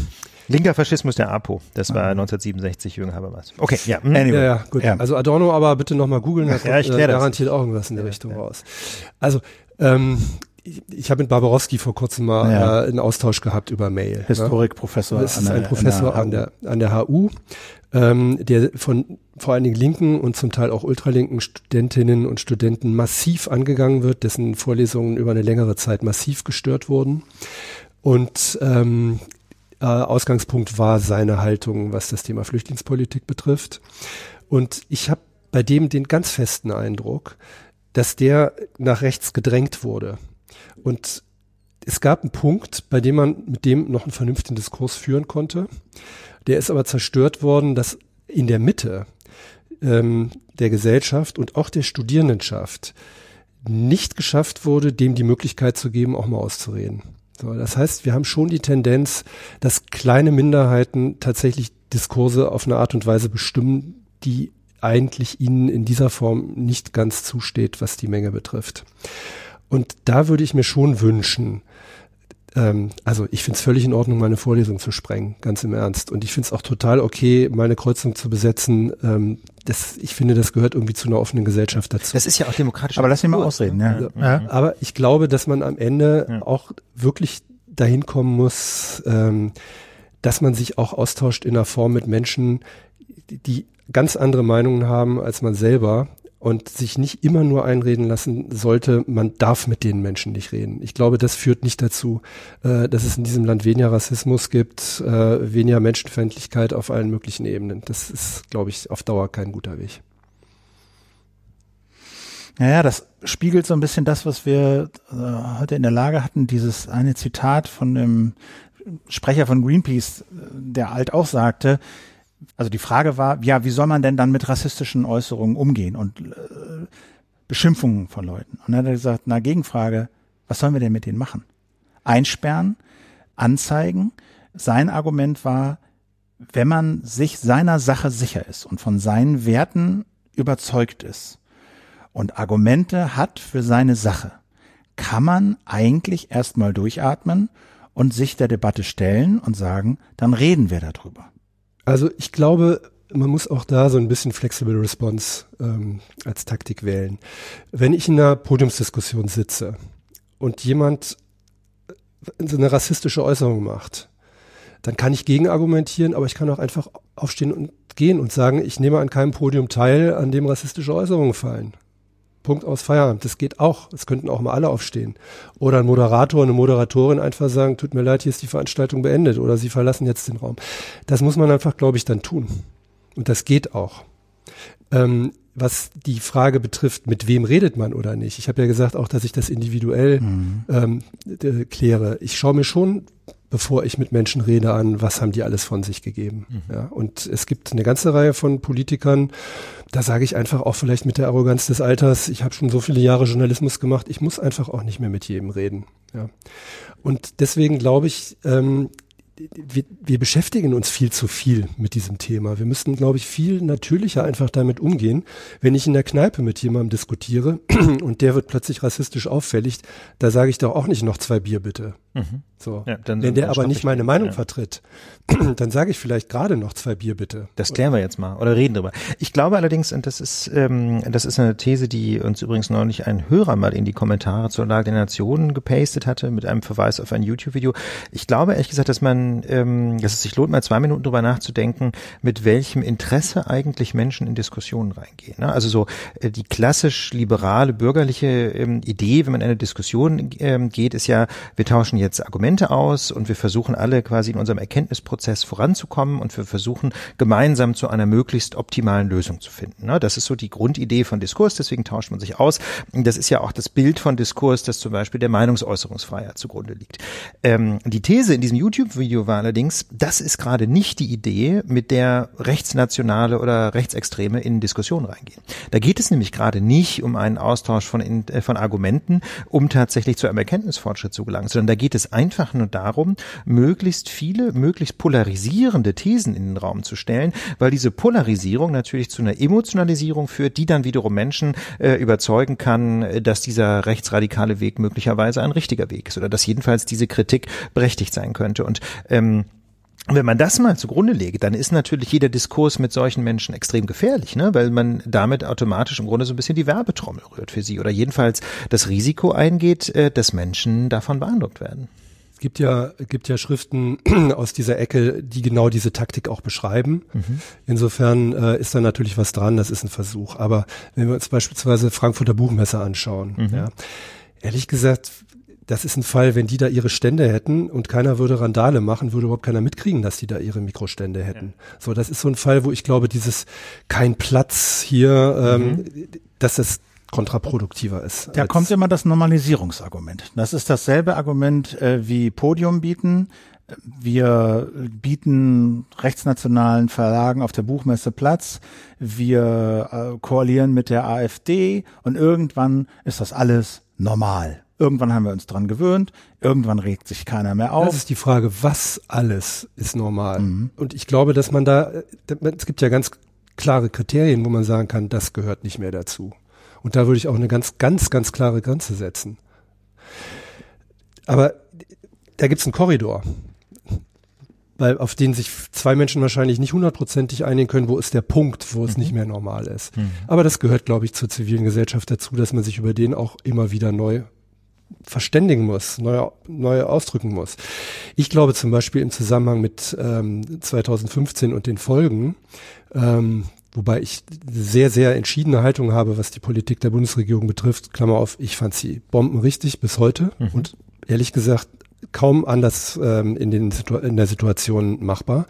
Linker Faschismus der APO. Das war 1967 Jürgen Habermas. Okay, ja. Hm. Anyway. Ja, ja, gut. Ja. Also Adorno aber bitte nochmal googeln. Ja, ich äh, garantiert auch irgendwas in der Richtung ja. raus. Also, ähm, ich, ich habe mit Barbarowski vor kurzem mal ja. äh, einen Austausch gehabt über Mail. Ne? Historikprofessor. Das ist ein Professor an der, an der HU, ähm, der von vor allen Dingen linken und zum Teil auch ultralinken Studentinnen und Studenten massiv angegangen wird, dessen Vorlesungen über eine längere Zeit massiv gestört wurden. Und ähm, äh, Ausgangspunkt war seine Haltung, was das Thema Flüchtlingspolitik betrifft. Und ich habe bei dem den ganz festen Eindruck, dass der nach rechts gedrängt wurde. Und es gab einen Punkt, bei dem man mit dem noch einen vernünftigen Diskurs führen konnte. Der ist aber zerstört worden, dass in der Mitte ähm, der Gesellschaft und auch der Studierendenschaft nicht geschafft wurde, dem die Möglichkeit zu geben, auch mal auszureden. So, das heißt, wir haben schon die Tendenz, dass kleine Minderheiten tatsächlich Diskurse auf eine Art und Weise bestimmen, die eigentlich ihnen in dieser Form nicht ganz zusteht, was die Menge betrifft. Und da würde ich mir schon wünschen, ähm, also ich finde es völlig in Ordnung, meine Vorlesung zu sprengen, ganz im Ernst. Und ich finde es auch total okay, meine Kreuzung zu besetzen. Ähm, das, ich finde, das gehört irgendwie zu einer offenen Gesellschaft dazu. Das ist ja auch demokratisch. Aber lass mich mal ausreden. Ja. Also, ja. Aber ich glaube, dass man am Ende ja. auch wirklich dahin kommen muss, ähm, dass man sich auch austauscht in einer Form mit Menschen, die ganz andere Meinungen haben als man selber und sich nicht immer nur einreden lassen sollte, man darf mit den Menschen nicht reden. Ich glaube, das führt nicht dazu, äh, dass es in diesem Land weniger Rassismus gibt, äh, weniger Menschenfeindlichkeit auf allen möglichen Ebenen. Das ist, glaube ich, auf Dauer kein guter Weg. Naja, das spiegelt so ein bisschen das, was wir äh, heute in der Lage hatten, dieses eine Zitat von dem Sprecher von Greenpeace, der alt auch sagte, also die Frage war, ja, wie soll man denn dann mit rassistischen Äußerungen umgehen und äh, Beschimpfungen von Leuten? Und dann hat er gesagt, na Gegenfrage, was sollen wir denn mit denen machen? Einsperren, anzeigen. Sein Argument war, wenn man sich seiner Sache sicher ist und von seinen Werten überzeugt ist und Argumente hat für seine Sache, kann man eigentlich erstmal durchatmen und sich der Debatte stellen und sagen, dann reden wir darüber. Also ich glaube, man muss auch da so ein bisschen Flexible Response ähm, als Taktik wählen. Wenn ich in einer Podiumsdiskussion sitze und jemand so eine rassistische Äußerung macht, dann kann ich gegenargumentieren, aber ich kann auch einfach aufstehen und gehen und sagen, ich nehme an keinem Podium teil, an dem rassistische Äußerungen fallen. Punkt aus Feierabend. Das geht auch. Es könnten auch mal alle aufstehen. Oder ein Moderator, eine Moderatorin einfach sagen, tut mir leid, hier ist die Veranstaltung beendet oder sie verlassen jetzt den Raum. Das muss man einfach, glaube ich, dann tun. Und das geht auch. Ähm, was die Frage betrifft, mit wem redet man oder nicht. Ich habe ja gesagt auch, dass ich das individuell mhm. ähm, äh, kläre. Ich schaue mir schon bevor ich mit Menschen rede, an, was haben die alles von sich gegeben. Mhm. Ja, und es gibt eine ganze Reihe von Politikern, da sage ich einfach auch vielleicht mit der Arroganz des Alters, ich habe schon so viele Jahre Journalismus gemacht, ich muss einfach auch nicht mehr mit jedem reden. Ja. Und deswegen glaube ich, ähm, wir, wir beschäftigen uns viel zu viel mit diesem Thema. Wir müssten, glaube ich, viel natürlicher einfach damit umgehen. Wenn ich in der Kneipe mit jemandem diskutiere und der wird plötzlich rassistisch auffällig, da sage ich doch auch nicht noch zwei Bier bitte. Mhm. So. Ja, dann, Wenn der aber nicht meine Meinung ja. vertritt, dann sage ich vielleicht gerade noch zwei Bier bitte. Das klären wir jetzt mal oder reden drüber. Ich glaube allerdings, und das ist, ähm, das ist eine These, die uns übrigens neulich ein Hörer mal in die Kommentare zur Lage der Nationen gepastet hatte, mit einem Verweis auf ein YouTube-Video. Ich glaube ehrlich gesagt, dass man, ähm, dass es sich lohnt, mal zwei Minuten drüber nachzudenken, mit welchem Interesse eigentlich Menschen in Diskussionen reingehen. Ne? Also so äh, die klassisch liberale, bürgerliche ähm, Idee, wenn man in eine Diskussion ähm, geht, ist ja, wir tauschen jetzt jetzt Argumente aus und wir versuchen alle quasi in unserem Erkenntnisprozess voranzukommen und wir versuchen gemeinsam zu einer möglichst optimalen Lösung zu finden. Ne? Das ist so die Grundidee von Diskurs, deswegen tauscht man sich aus. Das ist ja auch das Bild von Diskurs, das zum Beispiel der Meinungsäußerungsfreiheit zugrunde liegt. Ähm, die These in diesem YouTube-Video war allerdings, das ist gerade nicht die Idee, mit der rechtsnationale oder Rechtsextreme in Diskussionen reingehen. Da geht es nämlich gerade nicht um einen Austausch von, äh, von Argumenten, um tatsächlich zu einem Erkenntnisfortschritt zu gelangen, sondern da geht es einfach nur darum, möglichst viele, möglichst polarisierende Thesen in den Raum zu stellen, weil diese Polarisierung natürlich zu einer Emotionalisierung führt, die dann wiederum Menschen äh, überzeugen kann, äh, dass dieser rechtsradikale Weg möglicherweise ein richtiger Weg ist oder dass jedenfalls diese Kritik berechtigt sein könnte. Und ähm, wenn man das mal zugrunde legt, dann ist natürlich jeder Diskurs mit solchen Menschen extrem gefährlich, ne? weil man damit automatisch im Grunde so ein bisschen die Werbetrommel rührt für sie oder jedenfalls das Risiko eingeht, äh, dass Menschen davon beeindruckt werden. Es gibt ja, gibt ja Schriften aus dieser Ecke, die genau diese Taktik auch beschreiben. Mhm. Insofern äh, ist da natürlich was dran, das ist ein Versuch. Aber wenn wir uns beispielsweise Frankfurter Buchmesse anschauen, mhm. ja, ehrlich gesagt, das ist ein Fall, wenn die da ihre Stände hätten und keiner würde Randale machen, würde überhaupt keiner mitkriegen, dass die da ihre Mikrostände hätten. Ja. So, das ist so ein Fall, wo ich glaube, dieses kein Platz hier, ähm, mhm. dass es kontraproduktiver ist. Da kommt immer das Normalisierungsargument. Das ist dasselbe Argument äh, wie Podium bieten. Wir bieten rechtsnationalen Verlagen auf der Buchmesse Platz. Wir äh, koalieren mit der AfD und irgendwann ist das alles normal. Irgendwann haben wir uns dran gewöhnt. Irgendwann regt sich keiner mehr auf. Das ist die Frage, was alles ist normal? Mhm. Und ich glaube, dass man da, es gibt ja ganz klare Kriterien, wo man sagen kann, das gehört nicht mehr dazu. Und da würde ich auch eine ganz, ganz, ganz klare Grenze setzen. Aber da gibt es einen Korridor, weil auf den sich zwei Menschen wahrscheinlich nicht hundertprozentig einigen können, wo ist der Punkt, wo es mhm. nicht mehr normal ist. Mhm. Aber das gehört, glaube ich, zur zivilen Gesellschaft dazu, dass man sich über den auch immer wieder neu verständigen muss, neu, neu ausdrücken muss. Ich glaube zum Beispiel im Zusammenhang mit ähm, 2015 und den Folgen, ähm, wobei ich sehr, sehr entschiedene Haltung habe, was die Politik der Bundesregierung betrifft, Klammer auf, ich fand sie bombenrichtig bis heute mhm. und ehrlich gesagt kaum anders ähm, in, den in der Situation machbar.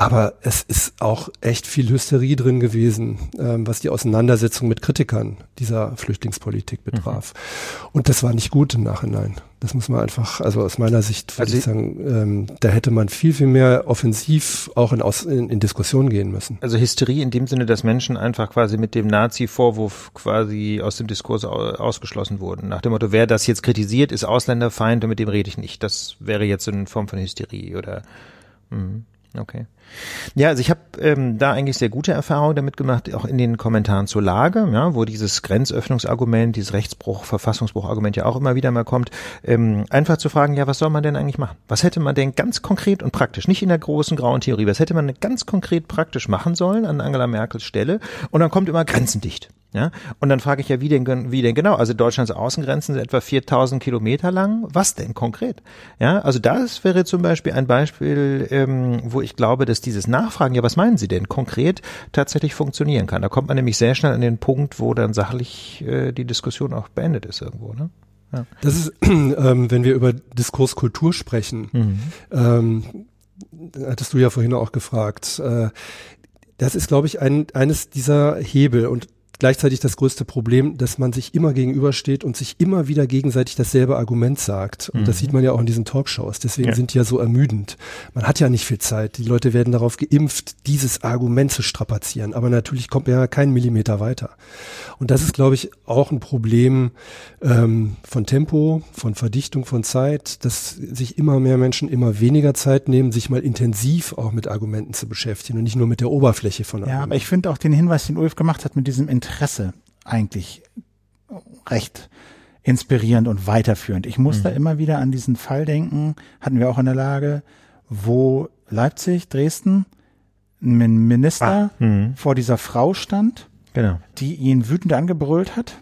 Aber es ist auch echt viel Hysterie drin gewesen, ähm, was die Auseinandersetzung mit Kritikern dieser Flüchtlingspolitik betraf. Mhm. Und das war nicht gut im Nachhinein. Das muss man einfach, also aus meiner Sicht würde also ich sagen, ähm, da hätte man viel, viel mehr offensiv auch in, Aus, in, in Diskussion gehen müssen. Also Hysterie in dem Sinne, dass Menschen einfach quasi mit dem Nazi-Vorwurf quasi aus dem Diskurs ausgeschlossen wurden. Nach dem Motto, wer das jetzt kritisiert, ist Ausländerfeind und mit dem rede ich nicht. Das wäre jetzt so eine Form von Hysterie oder mh. Okay. Ja, also ich habe ähm, da eigentlich sehr gute Erfahrungen damit gemacht, auch in den Kommentaren zur Lage, ja, wo dieses Grenzöffnungsargument, dieses Rechtsbruch, Verfassungsbruchargument ja auch immer wieder mal kommt, ähm, einfach zu fragen, ja, was soll man denn eigentlich machen? Was hätte man denn ganz konkret und praktisch, nicht in der großen grauen Theorie, was hätte man ganz konkret praktisch machen sollen an Angela Merkels Stelle? Und dann kommt immer grenzendicht. Ja, und dann frage ich ja, wie denn, wie denn genau? Also Deutschlands Außengrenzen sind etwa 4000 Kilometer lang. Was denn konkret? Ja, also das wäre zum Beispiel ein Beispiel, ähm, wo ich glaube, dass dieses Nachfragen, ja, was meinen Sie denn konkret, tatsächlich funktionieren kann. Da kommt man nämlich sehr schnell an den Punkt, wo dann sachlich äh, die Diskussion auch beendet ist irgendwo. Ne? Ja. Das ist, ähm, wenn wir über Diskurskultur sprechen, mhm. ähm, hattest du ja vorhin auch gefragt. Äh, das ist, glaube ich, ein, eines dieser Hebel und gleichzeitig das größte Problem, dass man sich immer gegenübersteht und sich immer wieder gegenseitig dasselbe Argument sagt. Und mhm. das sieht man ja auch in diesen Talkshows. Deswegen ja. sind die ja so ermüdend. Man hat ja nicht viel Zeit. Die Leute werden darauf geimpft, dieses Argument zu strapazieren. Aber natürlich kommt man ja keinen Millimeter weiter. Und das ist, glaube ich, auch ein Problem ähm, von Tempo, von Verdichtung von Zeit, dass sich immer mehr Menschen immer weniger Zeit nehmen, sich mal intensiv auch mit Argumenten zu beschäftigen und nicht nur mit der Oberfläche von Argumenten. Ja, aber ich finde auch den Hinweis, den Ulf gemacht hat mit diesem Interesse Interesse eigentlich recht inspirierend und weiterführend. Ich muss mhm. da immer wieder an diesen Fall denken, hatten wir auch in der Lage, wo Leipzig, Dresden, ein Minister ah, mhm. vor dieser Frau stand, genau. die ihn wütend angebrüllt hat.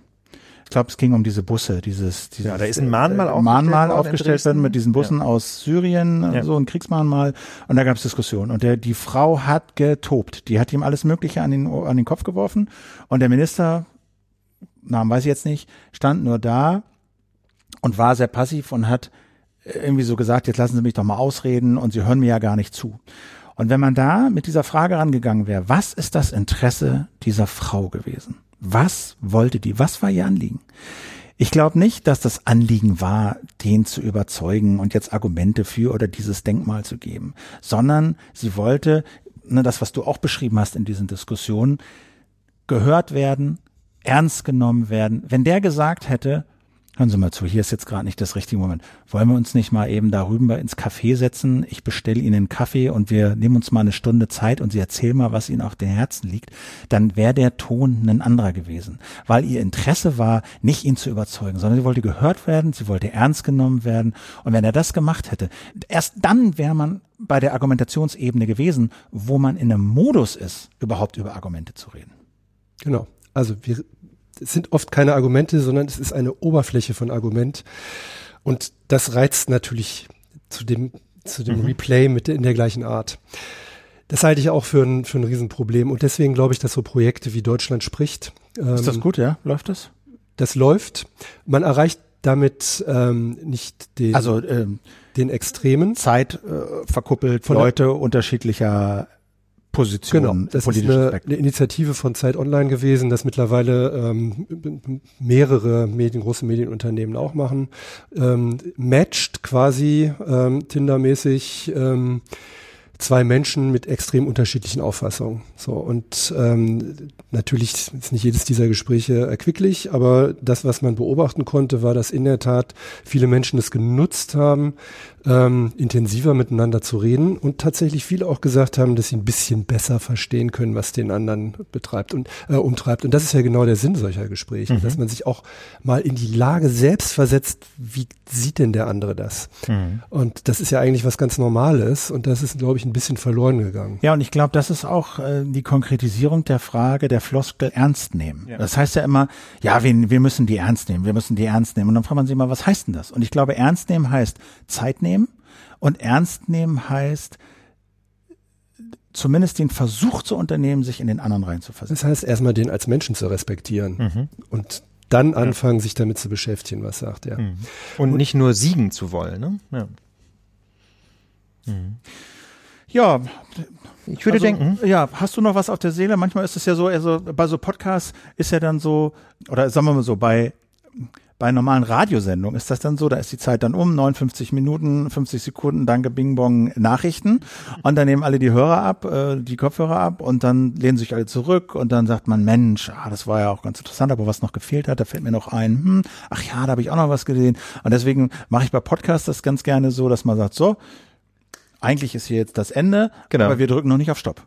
Ich glaube, es ging um diese Busse, dieses, dieses ja, da ist ein Mahnmal, äh, Mahnmal aufgestellt worden mit diesen Bussen ja. aus Syrien, ja. so ein Kriegsmahnmal. Und da gab es Diskussionen. Und der, die Frau hat getobt. Die hat ihm alles Mögliche an den, an den Kopf geworfen. Und der Minister, Namen weiß ich jetzt nicht, stand nur da und war sehr passiv und hat irgendwie so gesagt, jetzt lassen Sie mich doch mal ausreden und Sie hören mir ja gar nicht zu. Und wenn man da mit dieser Frage rangegangen wäre, was ist das Interesse dieser Frau gewesen? Was wollte die? Was war ihr Anliegen? Ich glaube nicht, dass das Anliegen war, den zu überzeugen und jetzt Argumente für oder dieses Denkmal zu geben, sondern sie wollte, ne, das, was du auch beschrieben hast in diesen Diskussionen, gehört werden, ernst genommen werden. Wenn der gesagt hätte, Hören Sie mal zu, hier ist jetzt gerade nicht das richtige Moment. Wollen wir uns nicht mal eben da rüber ins Café setzen? Ich bestelle Ihnen einen Kaffee und wir nehmen uns mal eine Stunde Zeit und Sie erzählen mal, was Ihnen auf den Herzen liegt. Dann wäre der Ton ein anderer gewesen. Weil Ihr Interesse war, nicht ihn zu überzeugen, sondern sie wollte gehört werden, sie wollte ernst genommen werden. Und wenn er das gemacht hätte, erst dann wäre man bei der Argumentationsebene gewesen, wo man in einem Modus ist, überhaupt über Argumente zu reden. Genau. Also wir es sind oft keine Argumente, sondern es ist eine Oberfläche von Argument. Und das reizt natürlich zu dem, zu dem mhm. Replay mit in der gleichen Art. Das halte ich auch für ein, für ein Riesenproblem. Und deswegen glaube ich, dass so Projekte wie Deutschland spricht. Ähm, ist das gut, ja? Läuft das? Das läuft. Man erreicht damit ähm, nicht den, also, ähm, den Extremen. Zeit äh, verkuppelt, Von Leute unterschiedlicher Position. Genau, das ist eine, eine, Initiative von Zeit Online gewesen, das mittlerweile ähm, mehrere Medien, große Medienunternehmen auch machen. Ähm, matcht quasi ähm, Tinder-mäßig ähm, zwei Menschen mit extrem unterschiedlichen Auffassungen. So und ähm, natürlich ist nicht jedes dieser Gespräche erquicklich, aber das, was man beobachten konnte, war, dass in der Tat viele Menschen es genutzt haben, ähm, intensiver miteinander zu reden und tatsächlich viele auch gesagt haben, dass sie ein bisschen besser verstehen können, was den anderen betreibt und äh, umtreibt. Und das ist ja genau der Sinn solcher Gespräche, mhm. dass man sich auch mal in die Lage selbst versetzt, wie sieht denn der andere das? Mhm. Und das ist ja eigentlich was ganz Normales und das ist, glaube ich, ein bisschen verloren gegangen. Ja, und ich glaube, das ist auch äh, die Konkretisierung der Frage der Floskel ernst nehmen. Ja. Das heißt ja immer, ja, wir, wir müssen die ernst nehmen, wir müssen die ernst nehmen. Und dann fragt man sich immer, was heißt denn das? Und ich glaube, ernst nehmen heißt Zeit nehmen, und ernst nehmen heißt, zumindest den Versuch zu unternehmen, sich in den anderen reinzuversetzen. Das heißt, erstmal den als Menschen zu respektieren mhm. und dann anfangen, ja. sich damit zu beschäftigen, was sagt er. Mhm. Und, und, nicht nur siegen zu wollen. Ne? Ja. Mhm. ja. Ich würde also, denken. Ja, hast du noch was auf der Seele? Manchmal ist es ja so, also bei so Podcasts ist ja dann so, oder sagen wir mal so, bei bei normalen Radiosendungen ist das dann so, da ist die Zeit dann um, 59 Minuten, 50 Sekunden, danke Bing Bong Nachrichten. Und dann nehmen alle die Hörer ab, äh, die Kopfhörer ab und dann lehnen sich alle zurück und dann sagt man, Mensch, ah, das war ja auch ganz interessant, aber was noch gefehlt hat, da fällt mir noch ein, hm, ach ja, da habe ich auch noch was gesehen. Und deswegen mache ich bei Podcasts das ganz gerne so, dass man sagt, so, eigentlich ist hier jetzt das Ende, genau. aber wir drücken noch nicht auf Stopp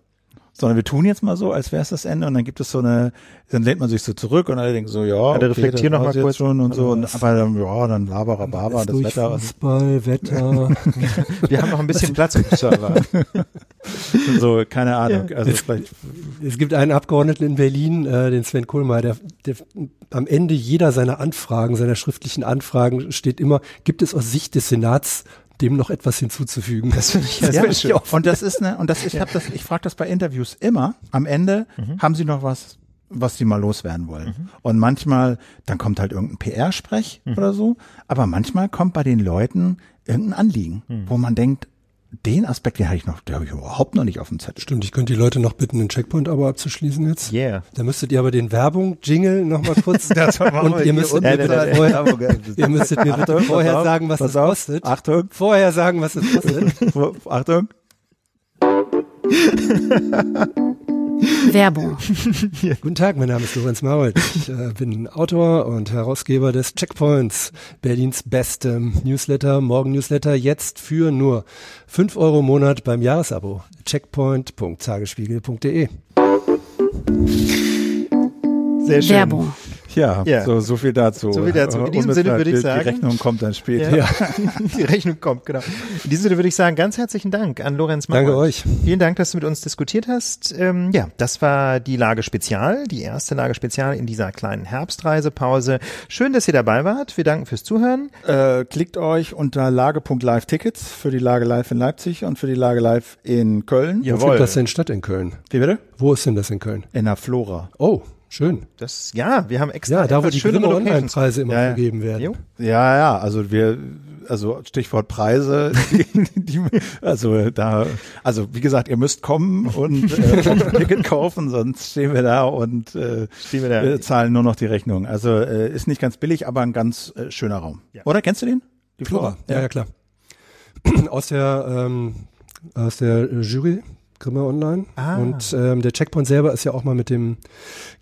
sondern wir tun jetzt mal so, als wäre es das Ende und dann gibt es so eine, dann lehnt man sich so zurück und alle denken so, ja, okay, reflektieren noch mal kurz schon und so, und, aber dann, ja, dann labere, Barber, das Wetter. Fußball, Wetter. wir haben noch ein bisschen Platz im Server. so, keine Ahnung. Also es, vielleicht. Es gibt einen Abgeordneten in Berlin, äh, den Sven Kohlmeier, der, der am Ende jeder seiner Anfragen, seiner schriftlichen Anfragen steht immer, gibt es aus Sicht des Senats dem noch etwas hinzuzufügen. Das finde ich, das ja, schön. Und das ist ne, und das ich habe das, ich frage das bei Interviews immer. Am Ende mhm. haben Sie noch was, was Sie mal loswerden wollen. Mhm. Und manchmal, dann kommt halt irgendein PR-Sprech mhm. oder so. Aber manchmal kommt bei den Leuten irgendein Anliegen, mhm. wo man denkt, den Aspekt, den hatte ich noch, der habe ich überhaupt noch nicht auf dem Zettel. Stimmt, ich könnte die Leute noch bitten, ein Checkpoint-Abo abzuschließen jetzt. Yeah. Da müsstet ihr aber den Werbung-Jingle noch mal kurz. und ihr müsstet mir bitte vorher, ihr müsstet mir bitte vorher sagen, was es kostet. Achtung. Vorher sagen, was es kostet. Achtung. Werbung. Guten Tag, mein Name ist Lorenz Marold. Ich äh, bin Autor und Herausgeber des Checkpoints, Berlins bestem Newsletter, Morgen-Newsletter, jetzt für nur fünf Euro im Monat beim Jahresabo. Checkpoint.tagesspiegel.de Sehr schön. Werbung. Ja, ja. So, so viel dazu. So viel dazu. In diesem Sinne würde ich sagen. Die Rechnung kommt dann später. Ja. die Rechnung kommt, genau. In diesem Sinne würde ich sagen, ganz herzlichen Dank an Lorenz Mauer. Danke euch. Vielen Dank, dass du mit uns diskutiert hast. Ähm, ja, das war die Lage Spezial, die erste Lage Spezial in dieser kleinen Herbstreisepause. Schön, dass ihr dabei wart. Wir danken fürs Zuhören. Äh, klickt euch unter lage.live Tickets für die Lage Live in Leipzig und für die Lage Live in Köln. Jawohl. Wo findet das denn statt in Köln? Wie bitte? Wo ist denn das in Köln? In der Flora. Oh. Schön. Das, ja, wir haben extra Ja, da wo die Locations. Online-Preise immer Ja, ja. vergeben werden. Ja, ja, also wir, also Stichwort Preise, die, die, also da, also wie gesagt, ihr müsst kommen und äh, ein Ticket kaufen, sonst stehen wir da und äh, Stehen wir da. äh, zahlen nur noch die Rechnung. Also äh, ist nicht ganz billig, aber ein ganz äh, schöner Raum. Ja. Oder kennst du den? Die Flora. Ja, ja, klar. Aus der, ähm, aus der Jury Grimme Online. Ah. Und ähm, der Checkpoint selber ist ja auch mal mit dem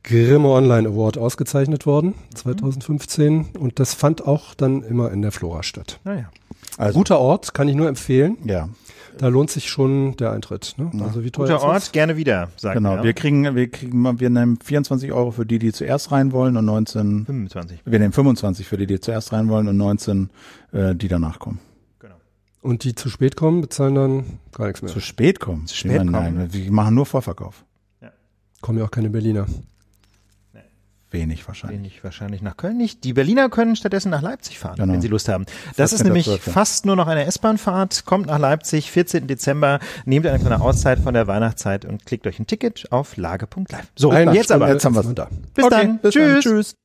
Grimme Online Award ausgezeichnet worden, 2015. Und das fand auch dann immer in der Flora statt. Naja. Also, Guter Ort, kann ich nur empfehlen. ja, Da lohnt sich schon der Eintritt. Ne? Also wie teuer Guter ist Ort, das? gerne wieder, sagen genau. wir. Wir kriegen, wir kriegen, wir nehmen 24 Euro für die, die zuerst rein wollen und 19, 25. wir nehmen 25 für die, die zuerst rein wollen und 19, äh, die danach kommen. Und die zu spät kommen, bezahlen dann gar nichts mehr. Zu spät kommen. Zu spät kommen. Nein, wir machen nur Vorverkauf. Kommen ja auch keine Berliner. Wenig wahrscheinlich. Wenig wahrscheinlich nach Köln nicht. Die Berliner können stattdessen nach Leipzig fahren, Genau. wenn sie Lust haben. Das ist 14.12.. nämlich fast nur noch eine S-Bahn-Fahrt. Kommt nach Leipzig, 14. Dezember, nehmt eine kleine Auszeit von der Weihnachtszeit und klickt euch ein Ticket auf lage.live. So, Eine jetzt aber. jetzt haben man da. Bis Okay, dann. bis dann. Tschüss. Tschüss.